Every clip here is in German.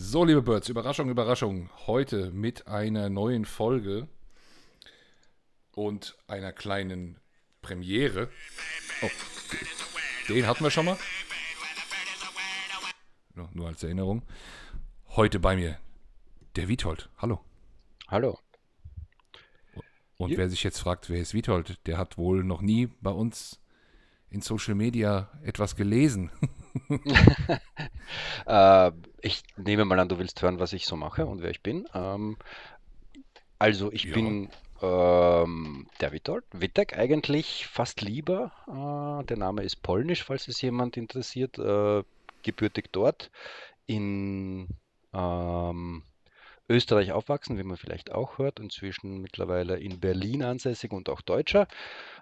So, liebe Birds, Überraschung, Überraschung. Heute mit einer neuen Folge und einer kleinen Premiere. Oh, den hatten wir schon mal. Nur, nur als Erinnerung. Heute bei mir der Witold. Hallo. Hallo. Und wer sich jetzt fragt, wer ist Witold, der hat wohl noch nie bei uns in Social Media etwas gelesen. äh, ich nehme mal an, du willst hören, was ich so mache und wer ich bin. Ähm, also ich ja. bin ähm, der Witold, Witek eigentlich fast lieber. Äh, der Name ist polnisch, falls es jemand interessiert. Äh, gebürtig dort in ähm, Österreich aufwachsen, wie man vielleicht auch hört, inzwischen mittlerweile in Berlin ansässig und auch Deutscher.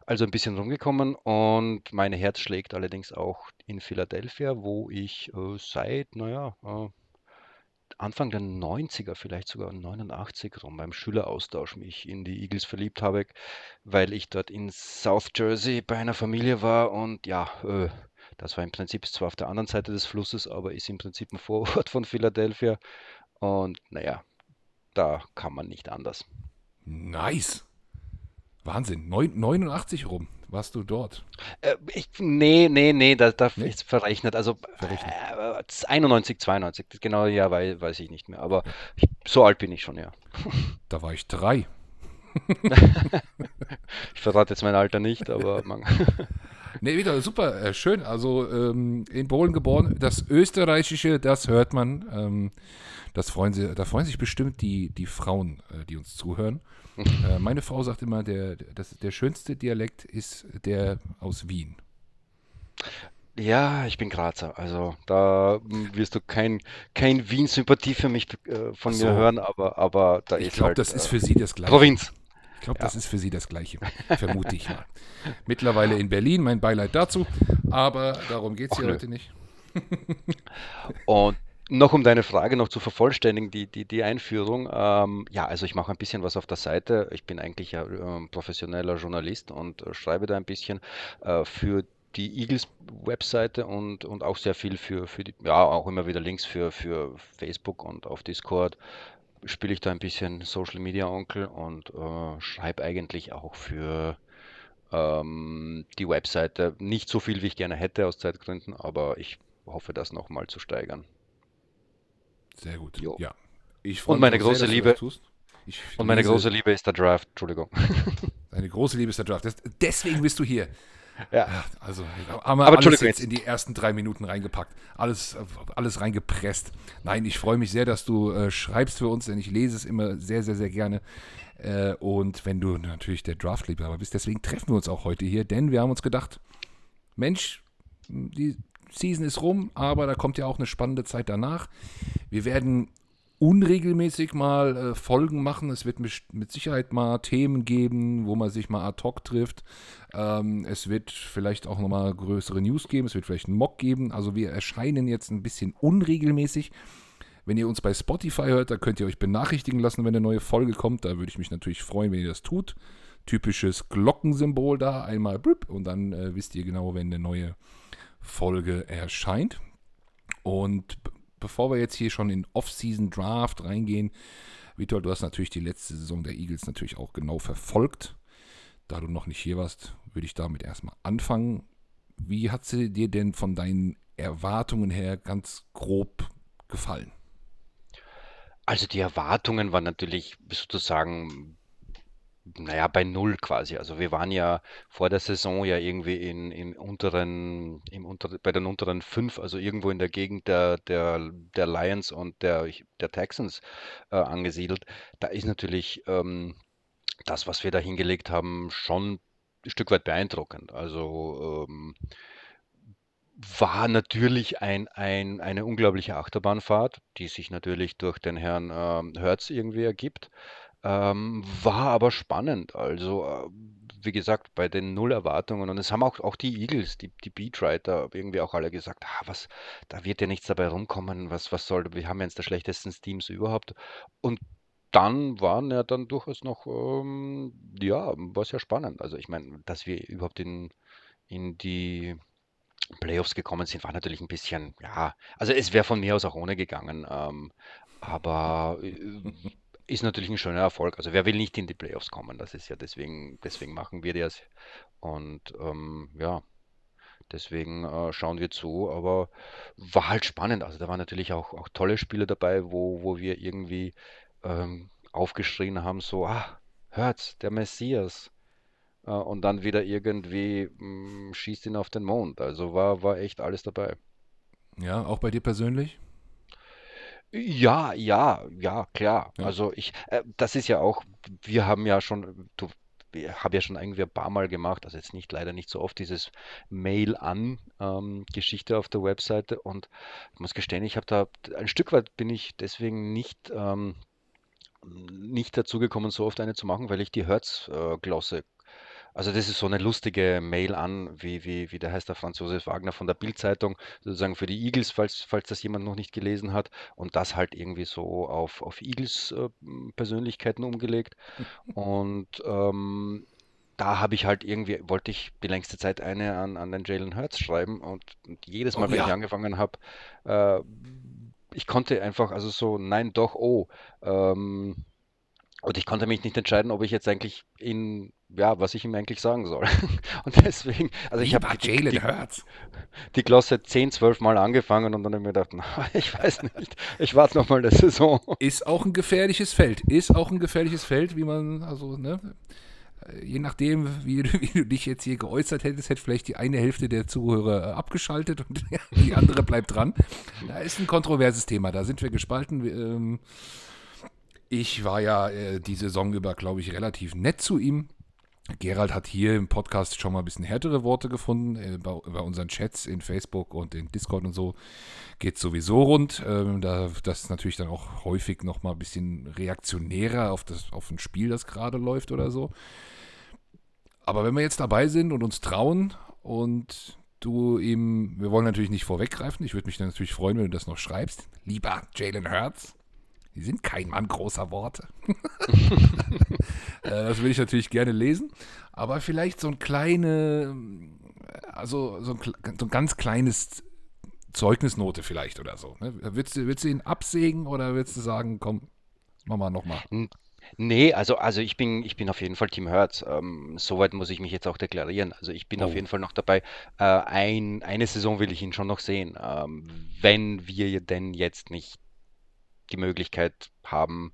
Also ein bisschen rumgekommen und mein Herz schlägt allerdings auch in Philadelphia, wo ich äh, seit, naja, äh, Anfang der 90er, vielleicht sogar 89 rum, beim Schüleraustausch mich in die Eagles verliebt habe, weil ich dort in South Jersey bei einer Familie war und ja, äh, das war im Prinzip zwar auf der anderen Seite des Flusses, aber ist im Prinzip ein Vorort von Philadelphia. Und naja, da kann man nicht anders. Nice. Wahnsinn. 89 rum warst du dort? Äh, ich, nee, nee, nee, da, da nee? ist verrechnet. Also verrechnet. Äh, 91, 92, das genaue Jahr weiß, weiß ich nicht mehr. Aber ich, so alt bin ich schon, ja. Da war ich drei. ich verrate jetzt mein Alter nicht, aber man. Nee, wieder super, äh, schön. Also ähm, in Polen geboren. Das Österreichische, das hört man. Ähm, das freuen sie, da freuen sich bestimmt die, die Frauen, äh, die uns zuhören. äh, meine Frau sagt immer, der, das, der schönste Dialekt ist der aus Wien. Ja, ich bin Grazer. Also da wirst du kein, kein Wien-Sympathie für mich äh, von so. mir hören, aber, aber da ich ist glaub, halt. das ist für sie das Gleiche. Provinz. Ich glaube, ja. das ist für sie das Gleiche, vermute ich mal. Mittlerweile in Berlin, mein Beileid dazu, aber darum geht es hier nö. heute nicht. Und noch um deine Frage noch zu vervollständigen, die, die, die Einführung. Ähm, ja, also ich mache ein bisschen was auf der Seite. Ich bin eigentlich ja äh, professioneller Journalist und äh, schreibe da ein bisschen äh, für die Eagles-Webseite und, und auch sehr viel für, für die, ja, auch immer wieder Links für, für Facebook und auf Discord spiele ich da ein bisschen Social Media Onkel und äh, schreibe eigentlich auch für ähm, die Webseite nicht so viel, wie ich gerne hätte aus Zeitgründen, aber ich hoffe, das nochmal zu steigern. Sehr gut. Jo. Ja. und meine große sehr, Liebe. und meine große Liebe ist der Draft. Entschuldigung. Deine große Liebe ist der Draft. Deswegen bist du hier. Ja. Also haben wir Aber alles jetzt in die ersten drei Minuten reingepackt. Alles, alles reingepresst. Nein, ich freue mich sehr, dass du äh, schreibst für uns, denn ich lese es immer sehr, sehr, sehr gerne. Äh, und wenn du natürlich der Draft-Liebhaber bist, deswegen treffen wir uns auch heute hier, denn wir haben uns gedacht, Mensch, die Season ist rum, aber da kommt ja auch eine spannende Zeit danach. Wir werden unregelmäßig mal äh, Folgen machen. Es wird mit Sicherheit mal Themen geben, wo man sich mal ad hoc trifft. Ähm, es wird vielleicht auch nochmal größere News geben. Es wird vielleicht einen Mock geben. Also wir erscheinen jetzt ein bisschen unregelmäßig. Wenn ihr uns bei Spotify hört, da könnt ihr euch benachrichtigen lassen, wenn eine neue Folge kommt. Da würde ich mich natürlich freuen, wenn ihr das tut. Typisches Glockensymbol da, einmal blüpp, und dann äh, wisst ihr genau, wenn eine neue Folge erscheint. Und bevor wir jetzt hier schon in Off-Season Draft reingehen, Vitor, du hast natürlich die letzte Saison der Eagles natürlich auch genau verfolgt. Da du noch nicht hier warst, würde ich damit erstmal anfangen. Wie hat sie dir denn von deinen Erwartungen her ganz grob gefallen? Also die Erwartungen waren natürlich sozusagen naja, bei null quasi. Also wir waren ja vor der Saison ja irgendwie in, im unteren, im unter, bei den unteren fünf, also irgendwo in der Gegend der, der, der Lions und der, der Texans äh, angesiedelt. Da ist natürlich ähm, das, was wir da hingelegt haben, schon ein Stück weit beeindruckend. Also ähm, war natürlich ein, ein, eine unglaubliche Achterbahnfahrt, die sich natürlich durch den Herrn ähm, Hertz irgendwie ergibt. Ähm, war aber spannend. Also, äh, wie gesagt, bei den Null Erwartungen. Und es haben auch, auch die Eagles, die, die Beatwriter, irgendwie auch alle gesagt, ah, was, da wird ja nichts dabei rumkommen, was, was soll, wir haben ja eines der schlechtesten Teams überhaupt. Und dann waren ja dann durchaus noch, ähm, ja, war sehr spannend. Also ich meine, dass wir überhaupt in, in die Playoffs gekommen sind, war natürlich ein bisschen, ja, also es wäre von mir aus auch ohne gegangen, ähm, aber äh, ist natürlich ein schöner Erfolg. Also wer will nicht in die Playoffs kommen? Das ist ja deswegen, deswegen machen wir das. Und ähm, ja, deswegen äh, schauen wir zu. Aber war halt spannend. Also da waren natürlich auch, auch tolle Spiele dabei, wo, wo wir irgendwie ähm, aufgeschrien haben, so, ah, hört's, der Messias. Äh, und dann wieder irgendwie mh, schießt ihn auf den Mond. Also war, war echt alles dabei. Ja, auch bei dir persönlich? Ja, ja, ja, klar. Ja. Also ich, äh, das ist ja auch, wir haben ja schon, du, wir haben ja schon irgendwie ein paar Mal gemacht, also jetzt nicht leider nicht so oft, dieses Mail an ähm, Geschichte auf der Webseite und ich muss gestehen, ich habe da ein Stück weit bin ich deswegen nicht ähm, nicht dazu gekommen, so oft eine zu machen, weil ich die Hertz-Glosse also das ist so eine lustige Mail an, wie, wie, wie der heißt der Franz Josef Wagner von der Bild-Zeitung, sozusagen für die Eagles, falls, falls das jemand noch nicht gelesen hat, und das halt irgendwie so auf, auf Eagles-Persönlichkeiten umgelegt. Und ähm, da habe ich halt irgendwie, wollte ich die längste Zeit eine an, an den Jalen Hurts schreiben und, und jedes Mal, Oh wenn ich ja. angefangen habe, äh, ich konnte einfach, also so, nein, doch, oh. Ähm, und ich konnte mich nicht entscheiden, ob ich jetzt eigentlich ihn, ja, was ich ihm eigentlich sagen soll. Und deswegen, also ich habe die, Jalen die, Hurts. die Glosse 10, 12 Mal angefangen und dann habe ich mir gedacht, na, ich weiß nicht, ich warte noch mal eine Saison. Ist auch ein gefährliches Feld. Ist auch ein gefährliches Feld, wie man, also, ne? äh, Je nachdem, wie, du- wie du dich jetzt hier geäußert hättest, hätte vielleicht die eine Hälfte der Zuhörer äh, abgeschaltet und die andere bleibt dran. Da ist ein kontroverses Thema, da sind wir gespalten. Ähm, Ich war ja äh, die Saison über, glaube ich, relativ nett zu ihm. Gerald hat hier im Podcast schon mal ein bisschen härtere Worte gefunden. Äh, bei, unseren Chats in Facebook und in Discord und so geht sowieso rund. Ähm, da, das ist natürlich dann auch häufig noch mal ein bisschen reaktionärer auf, das, auf ein Spiel, das gerade läuft oder so. Aber wenn wir jetzt dabei sind und uns trauen und du ihm, wir wollen natürlich nicht vorweggreifen, ich würde mich dann natürlich freuen, wenn du das noch schreibst. Lieber Jalen Hurts, Sie sind kein Mann großer Worte. Äh, das will ich natürlich gerne lesen. Aber vielleicht so ein kleine, also so ein, so ein ganz kleines Zeugnisnote vielleicht oder so. Ne? Willst, du, willst du ihn absägen oder willst du sagen, komm, mach mal nochmal? Nee, also, also ich bin, ich bin auf jeden Fall Team Hertz. Ähm, soweit muss ich mich jetzt auch deklarieren. Also ich bin auf Oh, jeden Fall noch dabei. Äh, ein, eine Saison will ich ihn schon noch sehen. Ähm, wenn wir denn jetzt nicht die Möglichkeit haben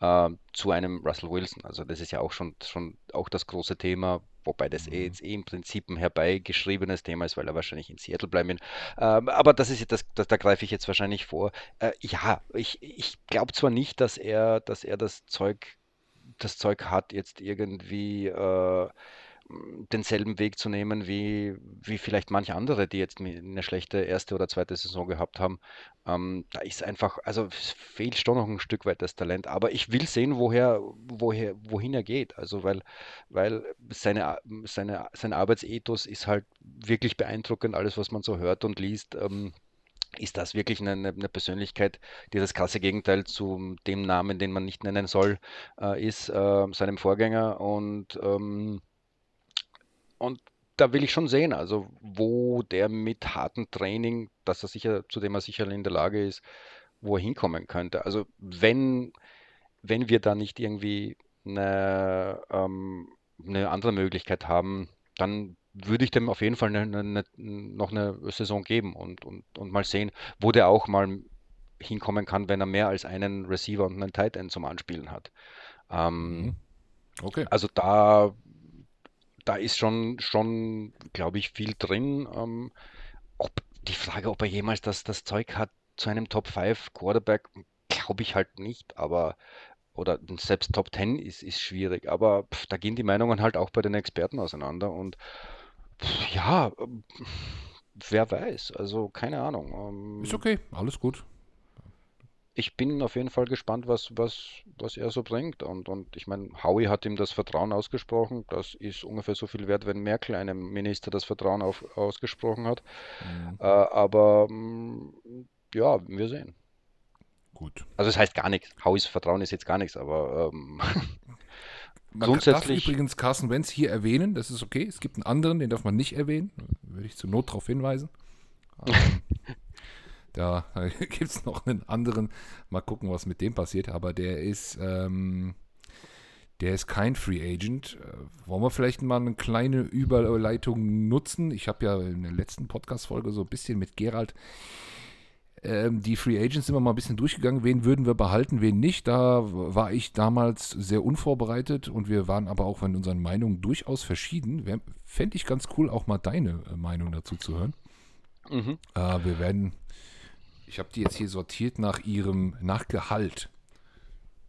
äh, zu einem Russell Wilson. Also das ist ja auch schon, schon auch das große Thema, wobei das eh mhm. jetzt eh im Prinzip ein herbeigeschriebenes Thema ist, weil er wahrscheinlich in Seattle bleiben wird. Ähm, aber das ist das, das, da greife ich jetzt wahrscheinlich vor. Äh, ja, ich, ich glaube zwar nicht, dass er, dass er das Zeug, das Zeug hat, jetzt irgendwie äh, denselben Weg zu nehmen wie, wie vielleicht manche andere, die jetzt eine schlechte erste oder zweite Saison gehabt haben. Ähm, da ist einfach, also fehlt schon noch ein Stück weit das Talent, aber ich will sehen, woher, woher, wohin er geht. Also weil, weil seine, seine, sein Arbeitsethos ist halt wirklich beeindruckend, alles, was man so hört und liest. Ähm, ist das wirklich eine, eine eine Persönlichkeit, die das krasse Gegenteil zu dem Namen, den man nicht nennen soll, äh, ist, äh, seinem Vorgänger und ähm, und da will ich schon sehen, also wo der mit hartem Training, dass er sicher, zu dem er sicher in der Lage ist, wo er hinkommen könnte. Also wenn, wenn wir da nicht irgendwie eine, ähm, eine andere Möglichkeit haben, dann würde ich dem auf jeden Fall eine, eine, noch eine Saison geben und, und, und mal sehen, wo der auch mal hinkommen kann, wenn er mehr als einen Receiver und einen Tight End zum Anspielen hat. Ähm, Mhm. Okay. also da da ist schon, schon, glaube ich, viel drin. Ähm, ob, die Frage, ob er jemals das, das Zeug hat zu einem Top 5 Quarterback, glaube ich halt nicht, aber oder selbst Top 10 ist, ist schwierig, aber pf, da gehen die Meinungen halt auch bei den Experten auseinander und pf, ja, ähm, wer weiß, also keine Ahnung. Ist Ähm, okay, alles gut. Ich bin auf jeden Fall gespannt, was, was, was er so bringt. Und, und ich meine, Howie hat ihm das Vertrauen ausgesprochen. Das ist ungefähr so viel wert, wenn Merkel einem Minister das Vertrauen auf, ausgesprochen hat. Mhm. Äh, aber mm, ja, wir sehen. Gut. Also es heißt gar nichts. Howies Vertrauen ist jetzt gar nichts, aber ähm, Man grundsätzlich darf übrigens Carson Wentz hier erwähnen, das ist okay. Es gibt einen anderen, den darf man nicht erwähnen. Würde ich zur Not darauf hinweisen. Da gibt es noch einen anderen. Mal gucken, was mit dem passiert. Aber der ist, ähm, der ist kein Free Agent. Äh, wollen wir vielleicht mal eine kleine Überleitung nutzen? Ich habe ja in der letzten Podcast-Folge so ein bisschen mit Gerald ähm, die Free Agents immer mal ein bisschen durchgegangen. Wen würden wir behalten, wen nicht? Da war ich damals sehr unvorbereitet und wir waren aber auch von unseren Meinungen durchaus verschieden. Fände ich ganz cool, auch mal deine äh, Meinung dazu zu hören. Mhm. Äh, wir werden ich habe die jetzt hier sortiert nach ihrem, nach Gehalt.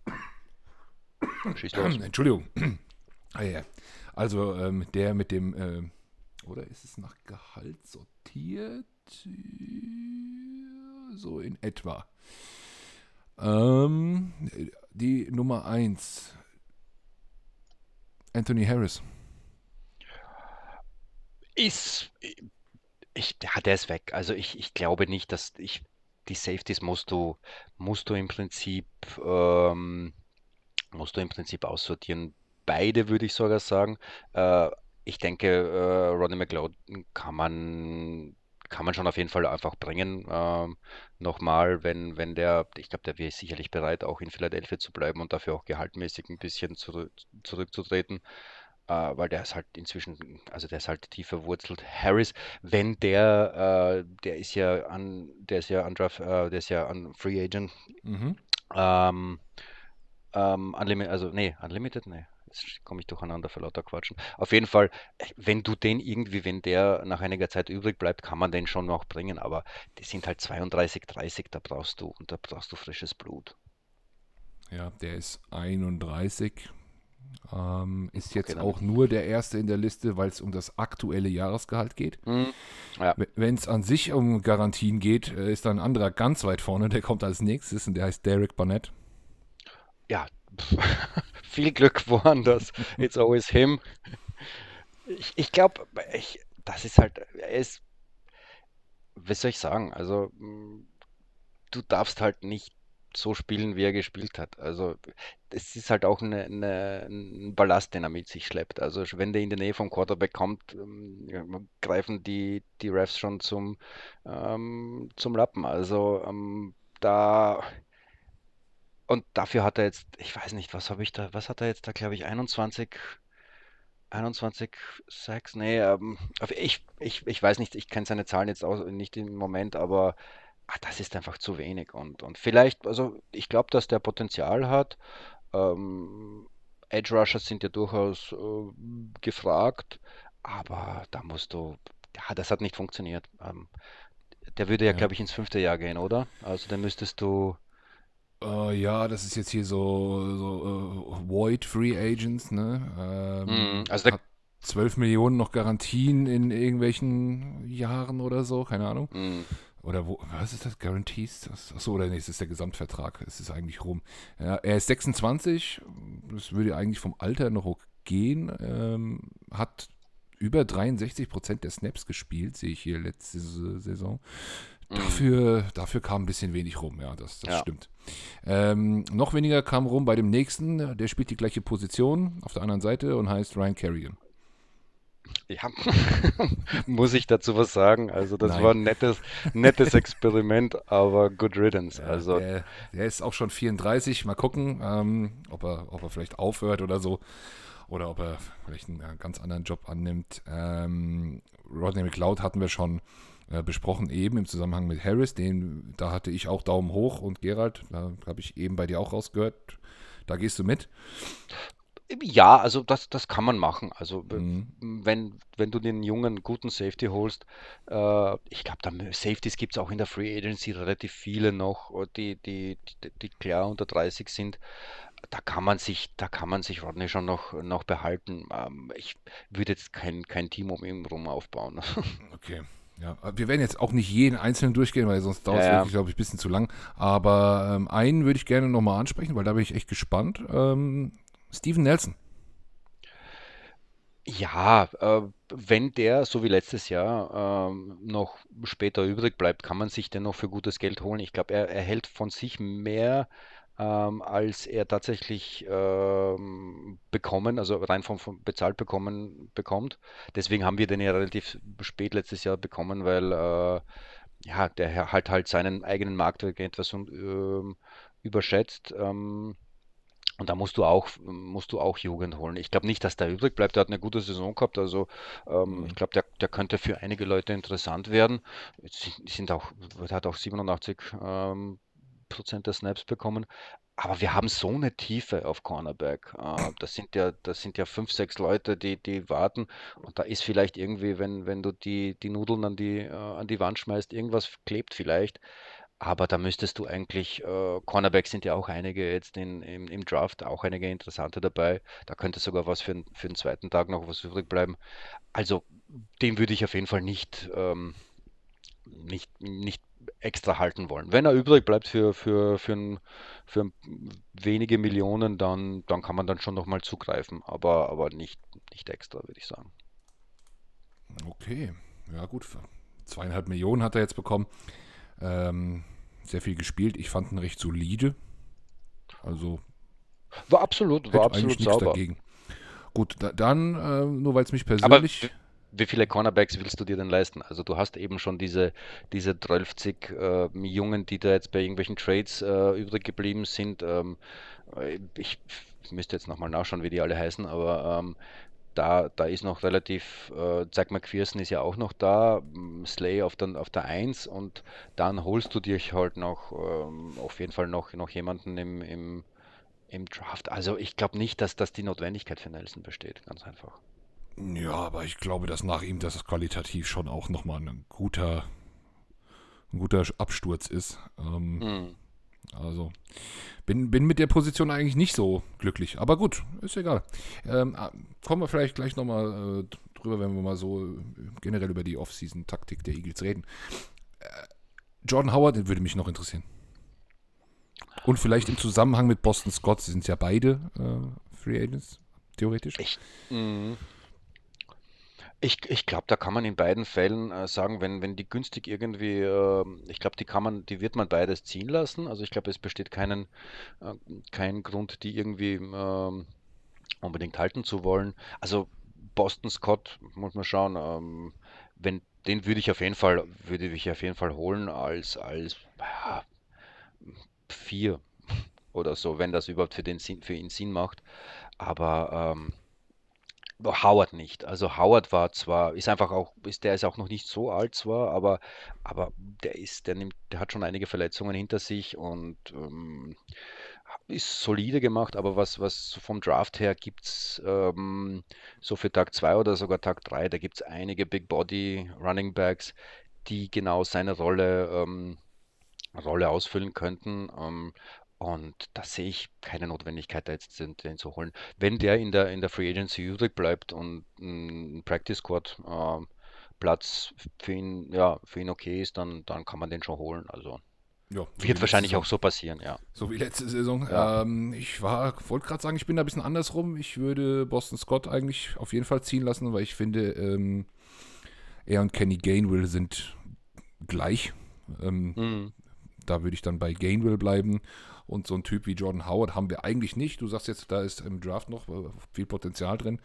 Entschuldigung. ah, ja. Also ähm, der mit dem, äh, oder ist es nach Gehalt sortiert? So in etwa. Ähm, die Nummer 1. Anthony Harris. Ist. Ich, ja, der ist weg. Also ich, ich glaube nicht, dass ich die Safeties musst du, musst du im Prinzip, ähm, musst du im Prinzip aussortieren. Beide würde ich sogar sagen. Äh, ich denke, äh, Ronnie McLeod kann man, kann man schon auf jeden Fall einfach bringen. Ähm, nochmal, wenn, wenn der, ich glaube, der wäre sicherlich bereit, auch in Philadelphia zu bleiben und dafür auch gehaltmäßig ein bisschen zurück, zurückzutreten äh, weil der ist halt inzwischen, also der ist halt tief verwurzelt. Harris, wenn der, äh, der ist ja an, der ist ja an Draft, äh, der ist ja an Free Agent. Mhm. Ähm, ähm, Unlimited, also nee, Unlimited, nee. Jetzt komme ich durcheinander für lauter Quatschen. Auf jeden Fall, wenn du den irgendwie, wenn der nach einiger Zeit übrig bleibt, kann man den schon noch bringen, aber die sind halt 32, 30, da brauchst du und da brauchst du frisches Blut. Ja, der ist 31. Ähm, ist jetzt okay, auch nur der erste in der Liste, weil es um das aktuelle Jahresgehalt geht. Mhm. Ja. Wenn es an sich um Garantien geht, äh, ist da ein anderer ganz weit vorne, der kommt als nächstes und der heißt Derek Barnett. Ja, viel Glück woanders. It's always him. Ich, ich glaube, das ist halt, er ist, wie soll ich sagen, also du darfst halt nicht so spielen, wie er gespielt hat. Also es ist halt auch eine, eine, ein Ballast, den er mit sich schleppt. Also wenn der in die Nähe vom Quarterback kommt, ähm, greifen die, die Refs schon zum, ähm, zum Lappen. Also ähm, da und dafür hat er jetzt, ich weiß nicht, was habe ich da, was hat er jetzt da, glaube ich, 21 21 Sacks, nee, ähm, ich, ich, ich weiß nicht, ich kenne seine Zahlen jetzt auch nicht im Moment, aber ah, das ist einfach zu wenig. Und, und vielleicht, also ich glaube, dass der Potenzial hat. Ähm, Edge Rushers sind ja durchaus äh, gefragt, aber da musst du, ja, das hat nicht funktioniert. Ähm, der würde ja, ja. glaube ich, ins fünfte Jahr gehen, oder? Also dann müsstest du. Uh, ja, das ist jetzt hier so, so uh, Void Free Agents, ne? Ähm, mm, also der, 12 Millionen noch Garantien in irgendwelchen Jahren oder so, keine Ahnung. Mm. Oder wo, was ist das? Guarantees? Achso, oder nee, es ist der Gesamtvertrag. Es ist eigentlich rum. Ja, er ist 26, das würde eigentlich vom Alter noch gehen. Ähm, hat über 63 Prozent der Snaps gespielt, sehe ich hier letzte Saison. Mhm. Dafür, dafür kam ein bisschen wenig rum, ja, das, das ja. stimmt. Ähm, noch weniger kam rum bei dem nächsten, der spielt die gleiche Position auf der anderen Seite und heißt Ryan Kerrigan. Ja, muss ich dazu was sagen? Also, das Nein. war ein nettes, nettes Experiment, aber good riddance. Ja, also, der, der, ist auch schon 34. Mal gucken, ähm, ob, er, ob er vielleicht aufhört oder so. Oder ob er vielleicht einen äh, ganz anderen Job annimmt. Ähm, Rodney McLeod hatten wir schon äh, besprochen, eben im Zusammenhang mit Harris. Den, da hatte ich auch Daumen hoch und Gerald, da habe ich eben bei dir auch rausgehört. Da gehst du mit. Ja, also das, das kann man machen. Also mhm. wenn, wenn du den jungen, guten Safety holst, äh, ich glaube, Safeties gibt es auch in der Free Agency relativ viele noch, äh, die, die, die, die, klar unter 30 sind. Da kann man sich, da kann man sich Rodney schon noch, noch behalten. Ähm, ich würde jetzt kein, kein Team um ihn rum aufbauen. Okay. Ja, wir werden jetzt auch nicht jeden einzelnen durchgehen, weil sonst dauert es ja, ja. glaube ich, ein bisschen zu lang. Aber ähm, einen würde ich gerne nochmal ansprechen, weil da bin ich echt gespannt. Ähm, Steven Nelson. Ja, äh, wenn der, so wie letztes Jahr, ähm, noch später übrig bleibt, kann man sich den noch für gutes Geld holen. Ich glaube, er, er hält von sich mehr, ähm, als er tatsächlich ähm, bekommen, also rein vom, vom bezahlt bekommen bekommt. Deswegen haben wir den ja relativ spät letztes Jahr bekommen, weil äh, ja, der halt halt seinen eigenen Marktwert etwas ähm, überschätzt. Ähm, und da musst du auch, musst du auch Jugend holen. Ich glaube nicht, dass der übrig bleibt. Der hat eine gute Saison gehabt. Also ähm, Mhm. ich glaube, der, der könnte für einige Leute interessant werden. Sind, sind auch, hat auch 87 ähm, Prozent der Snaps bekommen. Aber wir haben so eine Tiefe auf Cornerback. Äh, das sind ja, das sind ja fünf, sechs Leute, die, die warten. Und da ist vielleicht irgendwie, wenn, wenn du die, die Nudeln an die, äh, an die Wand schmeißt, irgendwas klebt vielleicht. Aber da müsstest du eigentlich, äh, Cornerbacks sind ja auch einige jetzt in, im, im Draft, auch einige interessante dabei. Da könnte sogar was für, für den zweiten Tag noch was übrig bleiben. Also den würde ich auf jeden Fall nicht, ähm, nicht, nicht extra halten wollen. Wenn er übrig bleibt für, für, für, ein, für wenige Millionen, dann, dann kann man dann schon nochmal zugreifen, aber, aber nicht, nicht extra, würde ich sagen. Okay, ja gut. Zweieinhalb Millionen hat er jetzt bekommen. Ähm, sehr viel gespielt. Ich fand ihn recht solide. Also War absolut, war absolut sauber. dagegen. Gut, da, dann, äh, nur weil es mich Aber persönlich. w- wie viele Cornerbacks willst du dir denn leisten? Also du hast eben schon diese, diese 12 äh, Jungen, die da jetzt bei irgendwelchen Trades äh, übrig geblieben sind. Ähm, äh, ich müsste jetzt nochmal nachschauen, wie die alle heißen, aber ähm, da, da ist noch relativ, äh, Zack McPherson ist ja auch noch da, Slay auf der, auf der Eins und dann holst du dir halt noch ähm, auf jeden Fall noch, noch jemanden im, im, im Draft. Also ich glaube nicht, dass das die Notwendigkeit für Nelson besteht, ganz einfach. Ja, aber ich glaube, dass nach ihm das qualitativ schon auch nochmal ein guter, ein guter Absturz ist. Ähm, Hm. Also bin, bin mit der Position eigentlich nicht so glücklich. Aber gut, ist egal. Ähm, ah, kommen wir vielleicht gleich nochmal äh, drüber, wenn wir mal so äh, generell über die Off-Season-Taktik der Eagles reden. Jordan Howard den würde mich noch interessieren. Und vielleicht im Zusammenhang mit Boston Scott, sie sind ja beide äh, Free Agents, theoretisch. Ich, mm, ich, ich glaube, da kann man in beiden Fällen äh, sagen, wenn, wenn die günstig irgendwie, äh, ich glaube, die kann man, die wird man beides ziehen lassen. Also ich glaube, es besteht keinen, äh, kein Grund, die irgendwie ähm, unbedingt halten zu wollen. Also Boston Scott, muss man schauen, ähm, wenn, den würde ich auf jeden Fall, würde ich auf jeden Fall holen als, als ja, vier oder so, wenn das überhaupt für den für ihn Sinn macht. Aber ähm, Howard nicht. Also Howard war zwar, ist einfach auch, ist, der ist auch noch nicht so alt zwar, aber, aber der ist, der nimmt, der hat schon einige Verletzungen hinter sich und ähm, ist solide gemacht, aber was, was vom Draft her gibt's ähm, so für Tag 2 oder sogar Tag 3, da gibt es einige Big Body Running Backs, die genau seine Rolle ähm, Rolle ausfüllen könnten. Und da sehe ich keine Notwendigkeit, da jetzt den, den zu holen. Wenn der in der, in der Free Agency übrig bleibt und ein Practice Squad ähm, Platz für ihn, ja, für ihn okay ist, dann, dann kann man den schon holen. Also Ja, so wird wahrscheinlich auch Saison. so passieren, ja. So wie letzte Saison. Ja. Ähm, ich war, wollte gerade sagen, ich bin da ein bisschen andersrum. Ich würde Boston Scott eigentlich auf jeden Fall ziehen lassen, weil ich finde, ähm, er und Kenny Gainwell sind gleich. Ähm, Mhm. da würde ich dann bei Gainwell bleiben. Und so ein Typ wie Jordan Howard haben wir eigentlich nicht. Du sagst jetzt, da ist im Draft noch äh, viel Potenzial drin.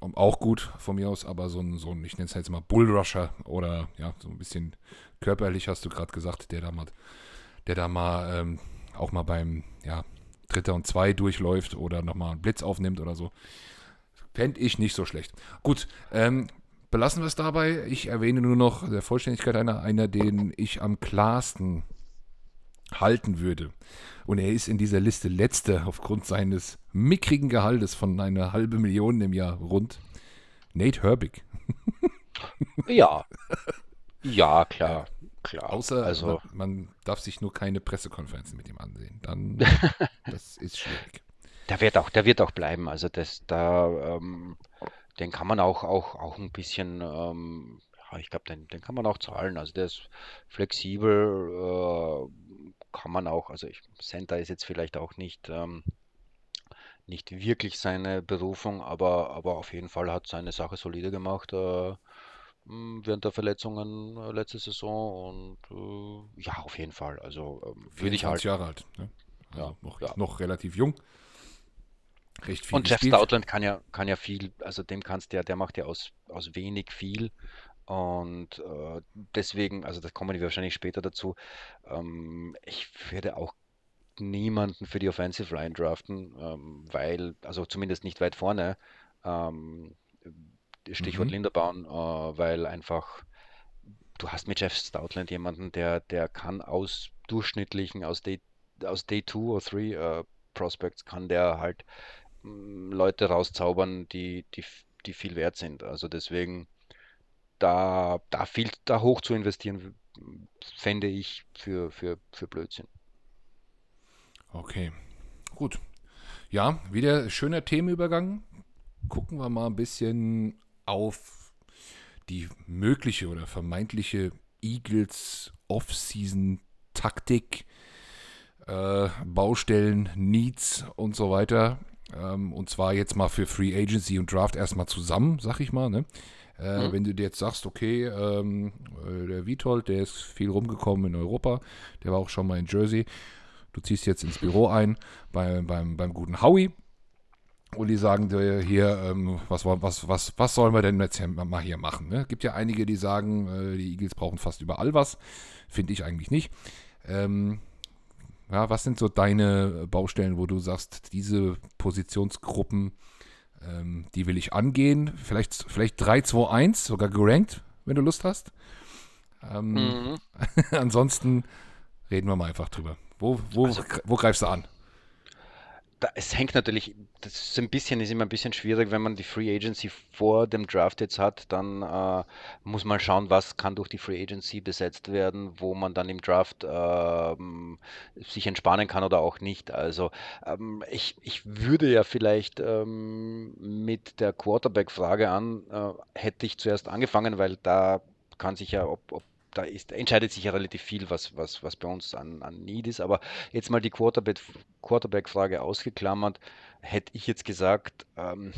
Auch gut von mir aus, aber so ein, so ein ich nenne es jetzt mal Bullrusher oder ja, so ein bisschen körperlich, hast du gerade gesagt, der da mal, der da mal ähm, auch mal beim ja, Dritter und Zwei durchläuft oder nochmal einen Blitz aufnimmt oder so. Fände ich nicht so schlecht. Gut, ähm, belassen wir es dabei. Ich erwähne nur noch der Vollständigkeit einer, einer, den ich am klarsten halten würde. Und er ist in dieser Liste letzter aufgrund seines mickrigen Gehaltes von einer halben Million im Jahr rund. Nate Herbig. Ja, ja, klar, klar. Außer Also man, man darf sich nur keine Pressekonferenzen mit ihm ansehen. Dann, das ist schwierig. der wird auch, der wird auch bleiben. Also das, da, ähm, den kann man auch, auch, auch ein bisschen, ähm, ich glaube, den, den kann man auch zahlen. Also der ist flexibel, äh, kann man auch, also ich, Center ist jetzt vielleicht auch nicht, ähm, nicht wirklich seine Berufung, aber, aber auf jeden Fall hat seine Sache solide gemacht, äh, während der Verletzungen äh, letzte Saison und äh, ja, auf jeden Fall. Also ähm, würde ich 24 halten. Jahre alt. Ne? Also noch, ja. noch relativ jung. Recht viel Und Jeff Stoutland kann ja, kann ja viel, also dem kannst du ja, der macht ja aus, aus wenig viel. Und äh, deswegen, also das kommen wir wahrscheinlich später dazu. Ähm, ich würde auch niemanden für die Offensive Line draften, ähm, weil, also zumindest nicht weit vorne. Ähm, Stichwort mhm. Linderbaum, äh, weil einfach du hast mit Jeff Stoutland jemanden, der, der kann aus durchschnittlichen, aus Day, aus Day 2 oder 3 äh, Prospects, kann der halt mm, Leute rauszaubern, die, die, die viel wert sind. Also deswegen, da, da viel da hoch zu investieren, fände ich für, für, für Blödsinn. Okay, gut. Ja, wieder schöner Themenübergang. Gucken wir mal ein bisschen auf die mögliche oder vermeintliche Eagles Off-Season-Taktik, äh, Baustellen, Needs und so weiter. Ähm, und zwar jetzt mal für Free Agency und Draft erstmal zusammen, sag ich mal. Ne? Äh, mhm. Wenn du dir jetzt sagst, okay, ähm, äh, der Vitold, der ist viel rumgekommen in Europa, der war auch schon mal in Jersey. Du ziehst jetzt ins Büro ein bei, beim, beim guten Howie und die sagen dir hier, ähm, was, was, was, was sollen wir denn jetzt mal hier machen? Ne? Gibt ja einige, die sagen, äh, die Eagles brauchen fast überall was. Finde ich eigentlich nicht. Ähm, ja, was sind so deine Baustellen, wo du sagst, diese Positionsgruppen, ähm, die will ich angehen? Vielleicht, vielleicht 3, 2, 1, sogar gerankt, wenn du Lust hast. Ähm, mhm. ansonsten reden wir mal einfach drüber. Wo, wo, also, wo greifst du an? Es hängt natürlich, das ist ein bisschen, ist immer ein bisschen schwierig, wenn man die Free Agency vor dem Draft jetzt hat, dann äh, muss man schauen, was kann durch die Free Agency besetzt werden, wo man dann im Draft äh, sich entspannen kann oder auch nicht. Also ähm, ich, ich würde ja vielleicht ähm, mit der Quarterback-Frage an, äh, hätte ich zuerst angefangen, weil da kann sich ja, ob, ob da ist, entscheidet sich ja relativ viel, was, was, was bei uns an, an Need ist. Aber jetzt mal die Quarterback-Frage ausgeklammert, hätte ich jetzt gesagt, ähm,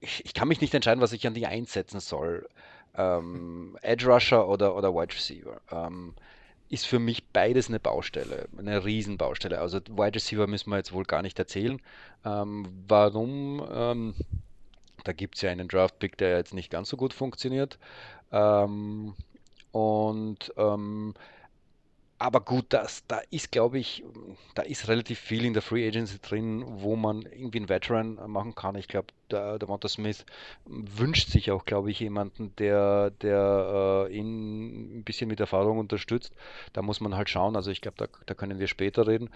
ich, ich, kann mich nicht entscheiden, was ich an die einsetzen soll. Ähm, Edge Rusher oder, oder Wide Receiver. Ähm, ist für mich beides eine Baustelle, eine Riesenbaustelle. Also Wide Receiver müssen wir jetzt wohl gar nicht erzählen. Ähm, warum? Ähm, da gibt es ja einen Draft-Pick, der jetzt nicht ganz so gut funktioniert. Ähm, und ähm, aber gut, das, da ist, glaube ich, da ist relativ viel in der Free Agency drin, wo man irgendwie einen Veteran machen kann. Ich glaube, der, der Monta Smith wünscht sich auch, glaube ich, jemanden, der, der äh, ihn ein bisschen mit Erfahrung unterstützt. Da muss man halt schauen. Also ich glaube, da, da können wir später reden.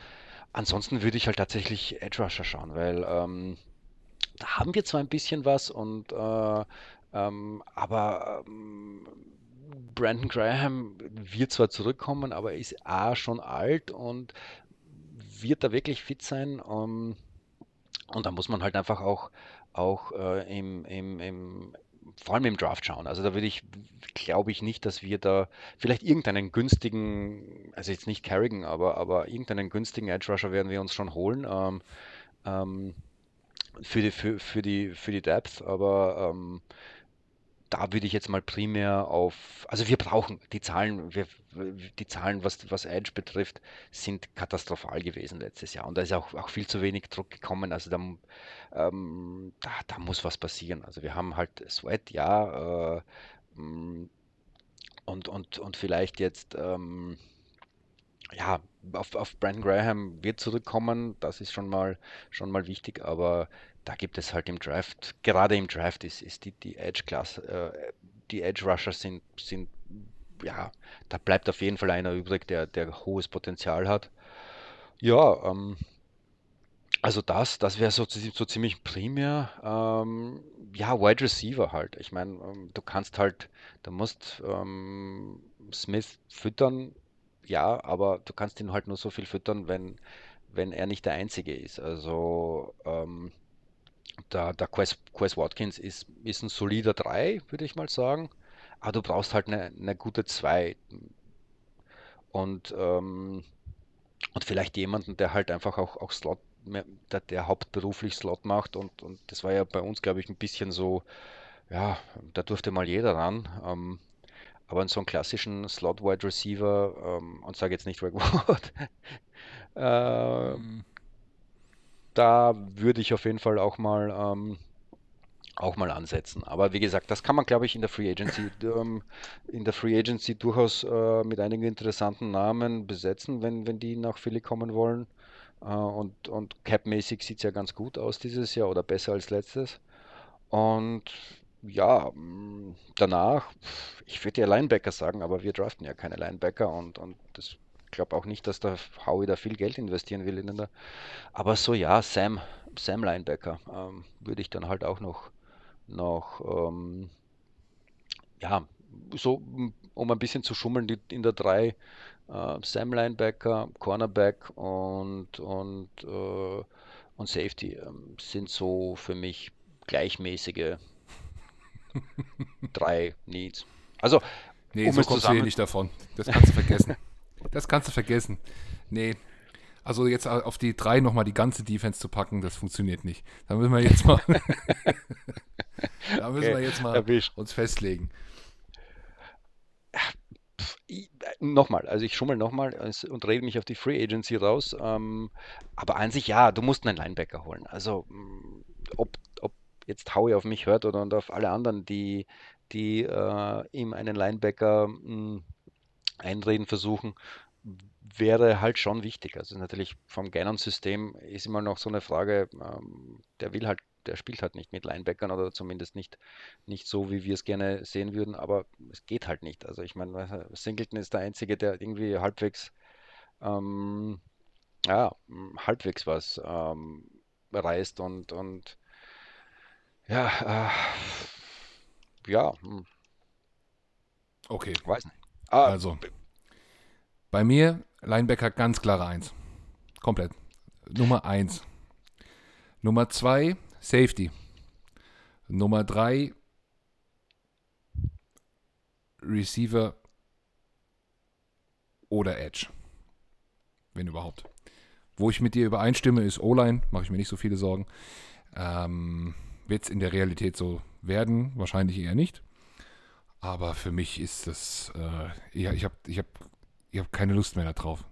Ansonsten würde ich halt tatsächlich Edge Rusher schauen, weil ähm, da haben wir zwar ein bisschen was und äh, ähm, aber ähm, Brandon Graham wird zwar zurückkommen, aber er ist A schon alt und wird da wirklich fit sein. Um, ähm, und da muss man halt einfach auch, auch äh, im, im, im, vor allem im Draft schauen. Also da würde ich, glaube ich nicht, dass wir da vielleicht irgendeinen günstigen, also jetzt nicht Carrigan, aber, aber irgendeinen günstigen Edge Rusher werden wir uns schon holen. Ähm, ähm, für die, für, für die, für die Depth, aber ähm, da würde ich jetzt mal primär auf, also wir brauchen die Zahlen, wir, die Zahlen, was, was Edge betrifft, sind katastrophal gewesen letztes Jahr und da ist auch, auch viel zu wenig Druck gekommen, also da, ähm, da, da muss was passieren. Also wir haben halt Sweat, ja, äh, mm, und, und, und vielleicht jetzt, ähm, ja, auf, auf Brandon Graham wird zurückkommen, das ist schon mal, schon mal wichtig, aber da gibt es halt im Draft, gerade im Draft ist, ist die, die Edge-Klasse, äh, die Edge-Rusher sind, sind, ja, da bleibt auf jeden Fall einer übrig, der, der hohes Potenzial hat. Ja, ähm, also das, das wäre so, so ziemlich primär. Ähm, ja, Wide Receiver halt. Ich meine, ähm, du kannst halt, du musst ähm, Smith füttern, ja, aber du kannst ihn halt nur so viel füttern, wenn, wenn er nicht der Einzige ist. Also ähm, der, der Quest, Quest Watkins ist, ist ein solider 3, würde ich mal sagen. Aber du brauchst halt eine, eine gute 2. Und, ähm, und vielleicht jemanden, der halt einfach auch, auch Slot, der, der hauptberuflich Slot macht. Und, und das war ja bei uns, glaube ich, ein bisschen so, ja, da durfte mal jeder ran. Ähm, aber so einen klassischen Slot-Wide Receiver ähm, und sage jetzt nicht Greg Ward, äh, mhm. da würde ich auf jeden Fall auch mal ähm, auch mal ansetzen. Aber wie gesagt, das kann man, glaube ich, in der Free Agency ähm, in der Free Agency durchaus äh, mit einigen interessanten Namen besetzen, wenn, wenn die nach Philly kommen wollen. Äh, und und Cap-mäßig sieht es ja ganz gut aus dieses Jahr oder besser als letztes. Und ja, mm, danach, ich würde ja Linebacker sagen, aber wir draften ja keine Linebacker und, und das glaube auch nicht, dass der Howie da viel Geld investieren will in der. Aber so ja, Sam, Sam Linebacker ähm, würde ich dann halt auch noch noch, ähm, ja, so um ein bisschen zu schummeln in der 3 äh, Sam Linebacker, Cornerback und, und, äh, und Safety ähm, sind so für mich gleichmäßige drei Needs. Also, nee, um so kommst du hier nicht davon. Das kannst du vergessen. das kannst du vergessen. Nee, also jetzt auf die drei nochmal die ganze Defense zu packen, das funktioniert nicht. Da müssen wir jetzt mal, da müssen okay, wir jetzt mal uns festlegen. Nochmal, also ich schummel nochmal und rede mich auf die Free Agency raus. Ähm, aber an sich ja, du musst einen Linebacker holen. Also mm, ob jetzt Howie auf mich hört oder und auf alle anderen, die, die äh, ihm einen Linebacker mh, mm, einreden versuchen, wäre halt schon wichtig. Also natürlich vom Gannon-System ist immer noch so eine Frage, ähm, der will halt, der spielt halt nicht mit Linebackern oder zumindest nicht, nicht so, wie wir es gerne sehen würden, aber es geht halt nicht. Also ich meine, Singleton ist der Einzige, der irgendwie halbwegs, ähm, ja, halbwegs was ähm, reißt und, und ja, äh, ja. Hm. Okay. Weiß nicht. Ah, also, bei mir Linebacker ganz klare 1. Komplett. Nummer 1. Nummer 2, Safety. Nummer 3, Receiver oder Edge. Wenn überhaupt. Wo ich mit dir übereinstimme, ist O-Line. Mache ich mir nicht so viele Sorgen. Ähm, Wird es in der Realität so werden? Wahrscheinlich eher nicht. Aber für mich ist das, äh, ja, ich habe ich hab ich habe keine Lust mehr darauf.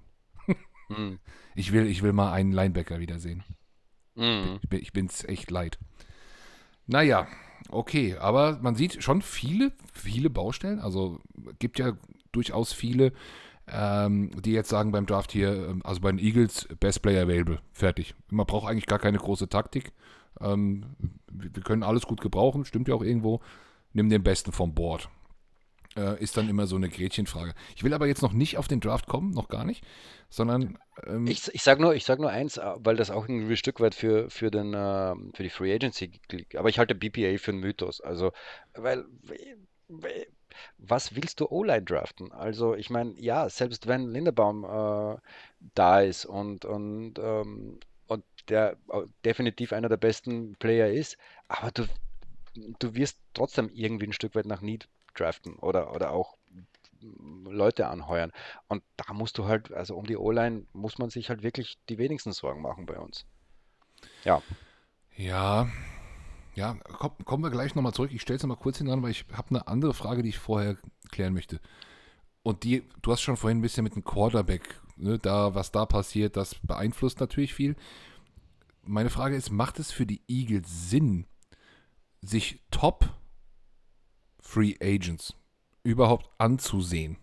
hm. ich, will, ich will mal einen Linebacker wiedersehen. Hm. Ich, bin es echt leid. Naja, okay, aber man sieht schon viele, viele Baustellen. Also gibt ja durchaus viele, ähm, die jetzt sagen beim Draft hier, ähm, also bei den Eagles, Best Player Available, fertig. Man braucht eigentlich gar keine große Taktik. Ähm, wir können alles gut gebrauchen, stimmt ja auch irgendwo. Nimm den Besten vom Board äh, ist dann immer so eine Gretchenfrage. Ich will aber jetzt noch nicht auf den Draft kommen, noch gar nicht, sondern. Ähm ich ich sage nur, sag nur eins, äh, weil das auch ein Stück weit für, für, den, äh, für die Free Agency liegt. Aber ich halte BPA für einen Mythos. Also, weil. Was willst du O-Line draften? Also, ich meine, ja, selbst wenn Lindebaum äh, da ist und, und, ähm, und der definitiv einer der besten Player ist, aber du, du wirst trotzdem irgendwie ein Stück weit nach Need draften oder, oder auch Leute anheuern. Und da musst du halt, also um die O-Line muss man sich halt wirklich die wenigsten Sorgen machen bei uns. Ja. Ja. Ja, komm, kommen wir gleich nochmal zurück. Ich stelle es mal kurz hinan, weil ich habe eine andere Frage, die ich vorher klären möchte. Und die, du hast schon vorhin ein bisschen mit dem Quarterback, ne, da, was da passiert, das beeinflusst natürlich viel. Meine Frage ist, macht es für die Eagles Sinn, sich top Free Agents überhaupt anzusehen?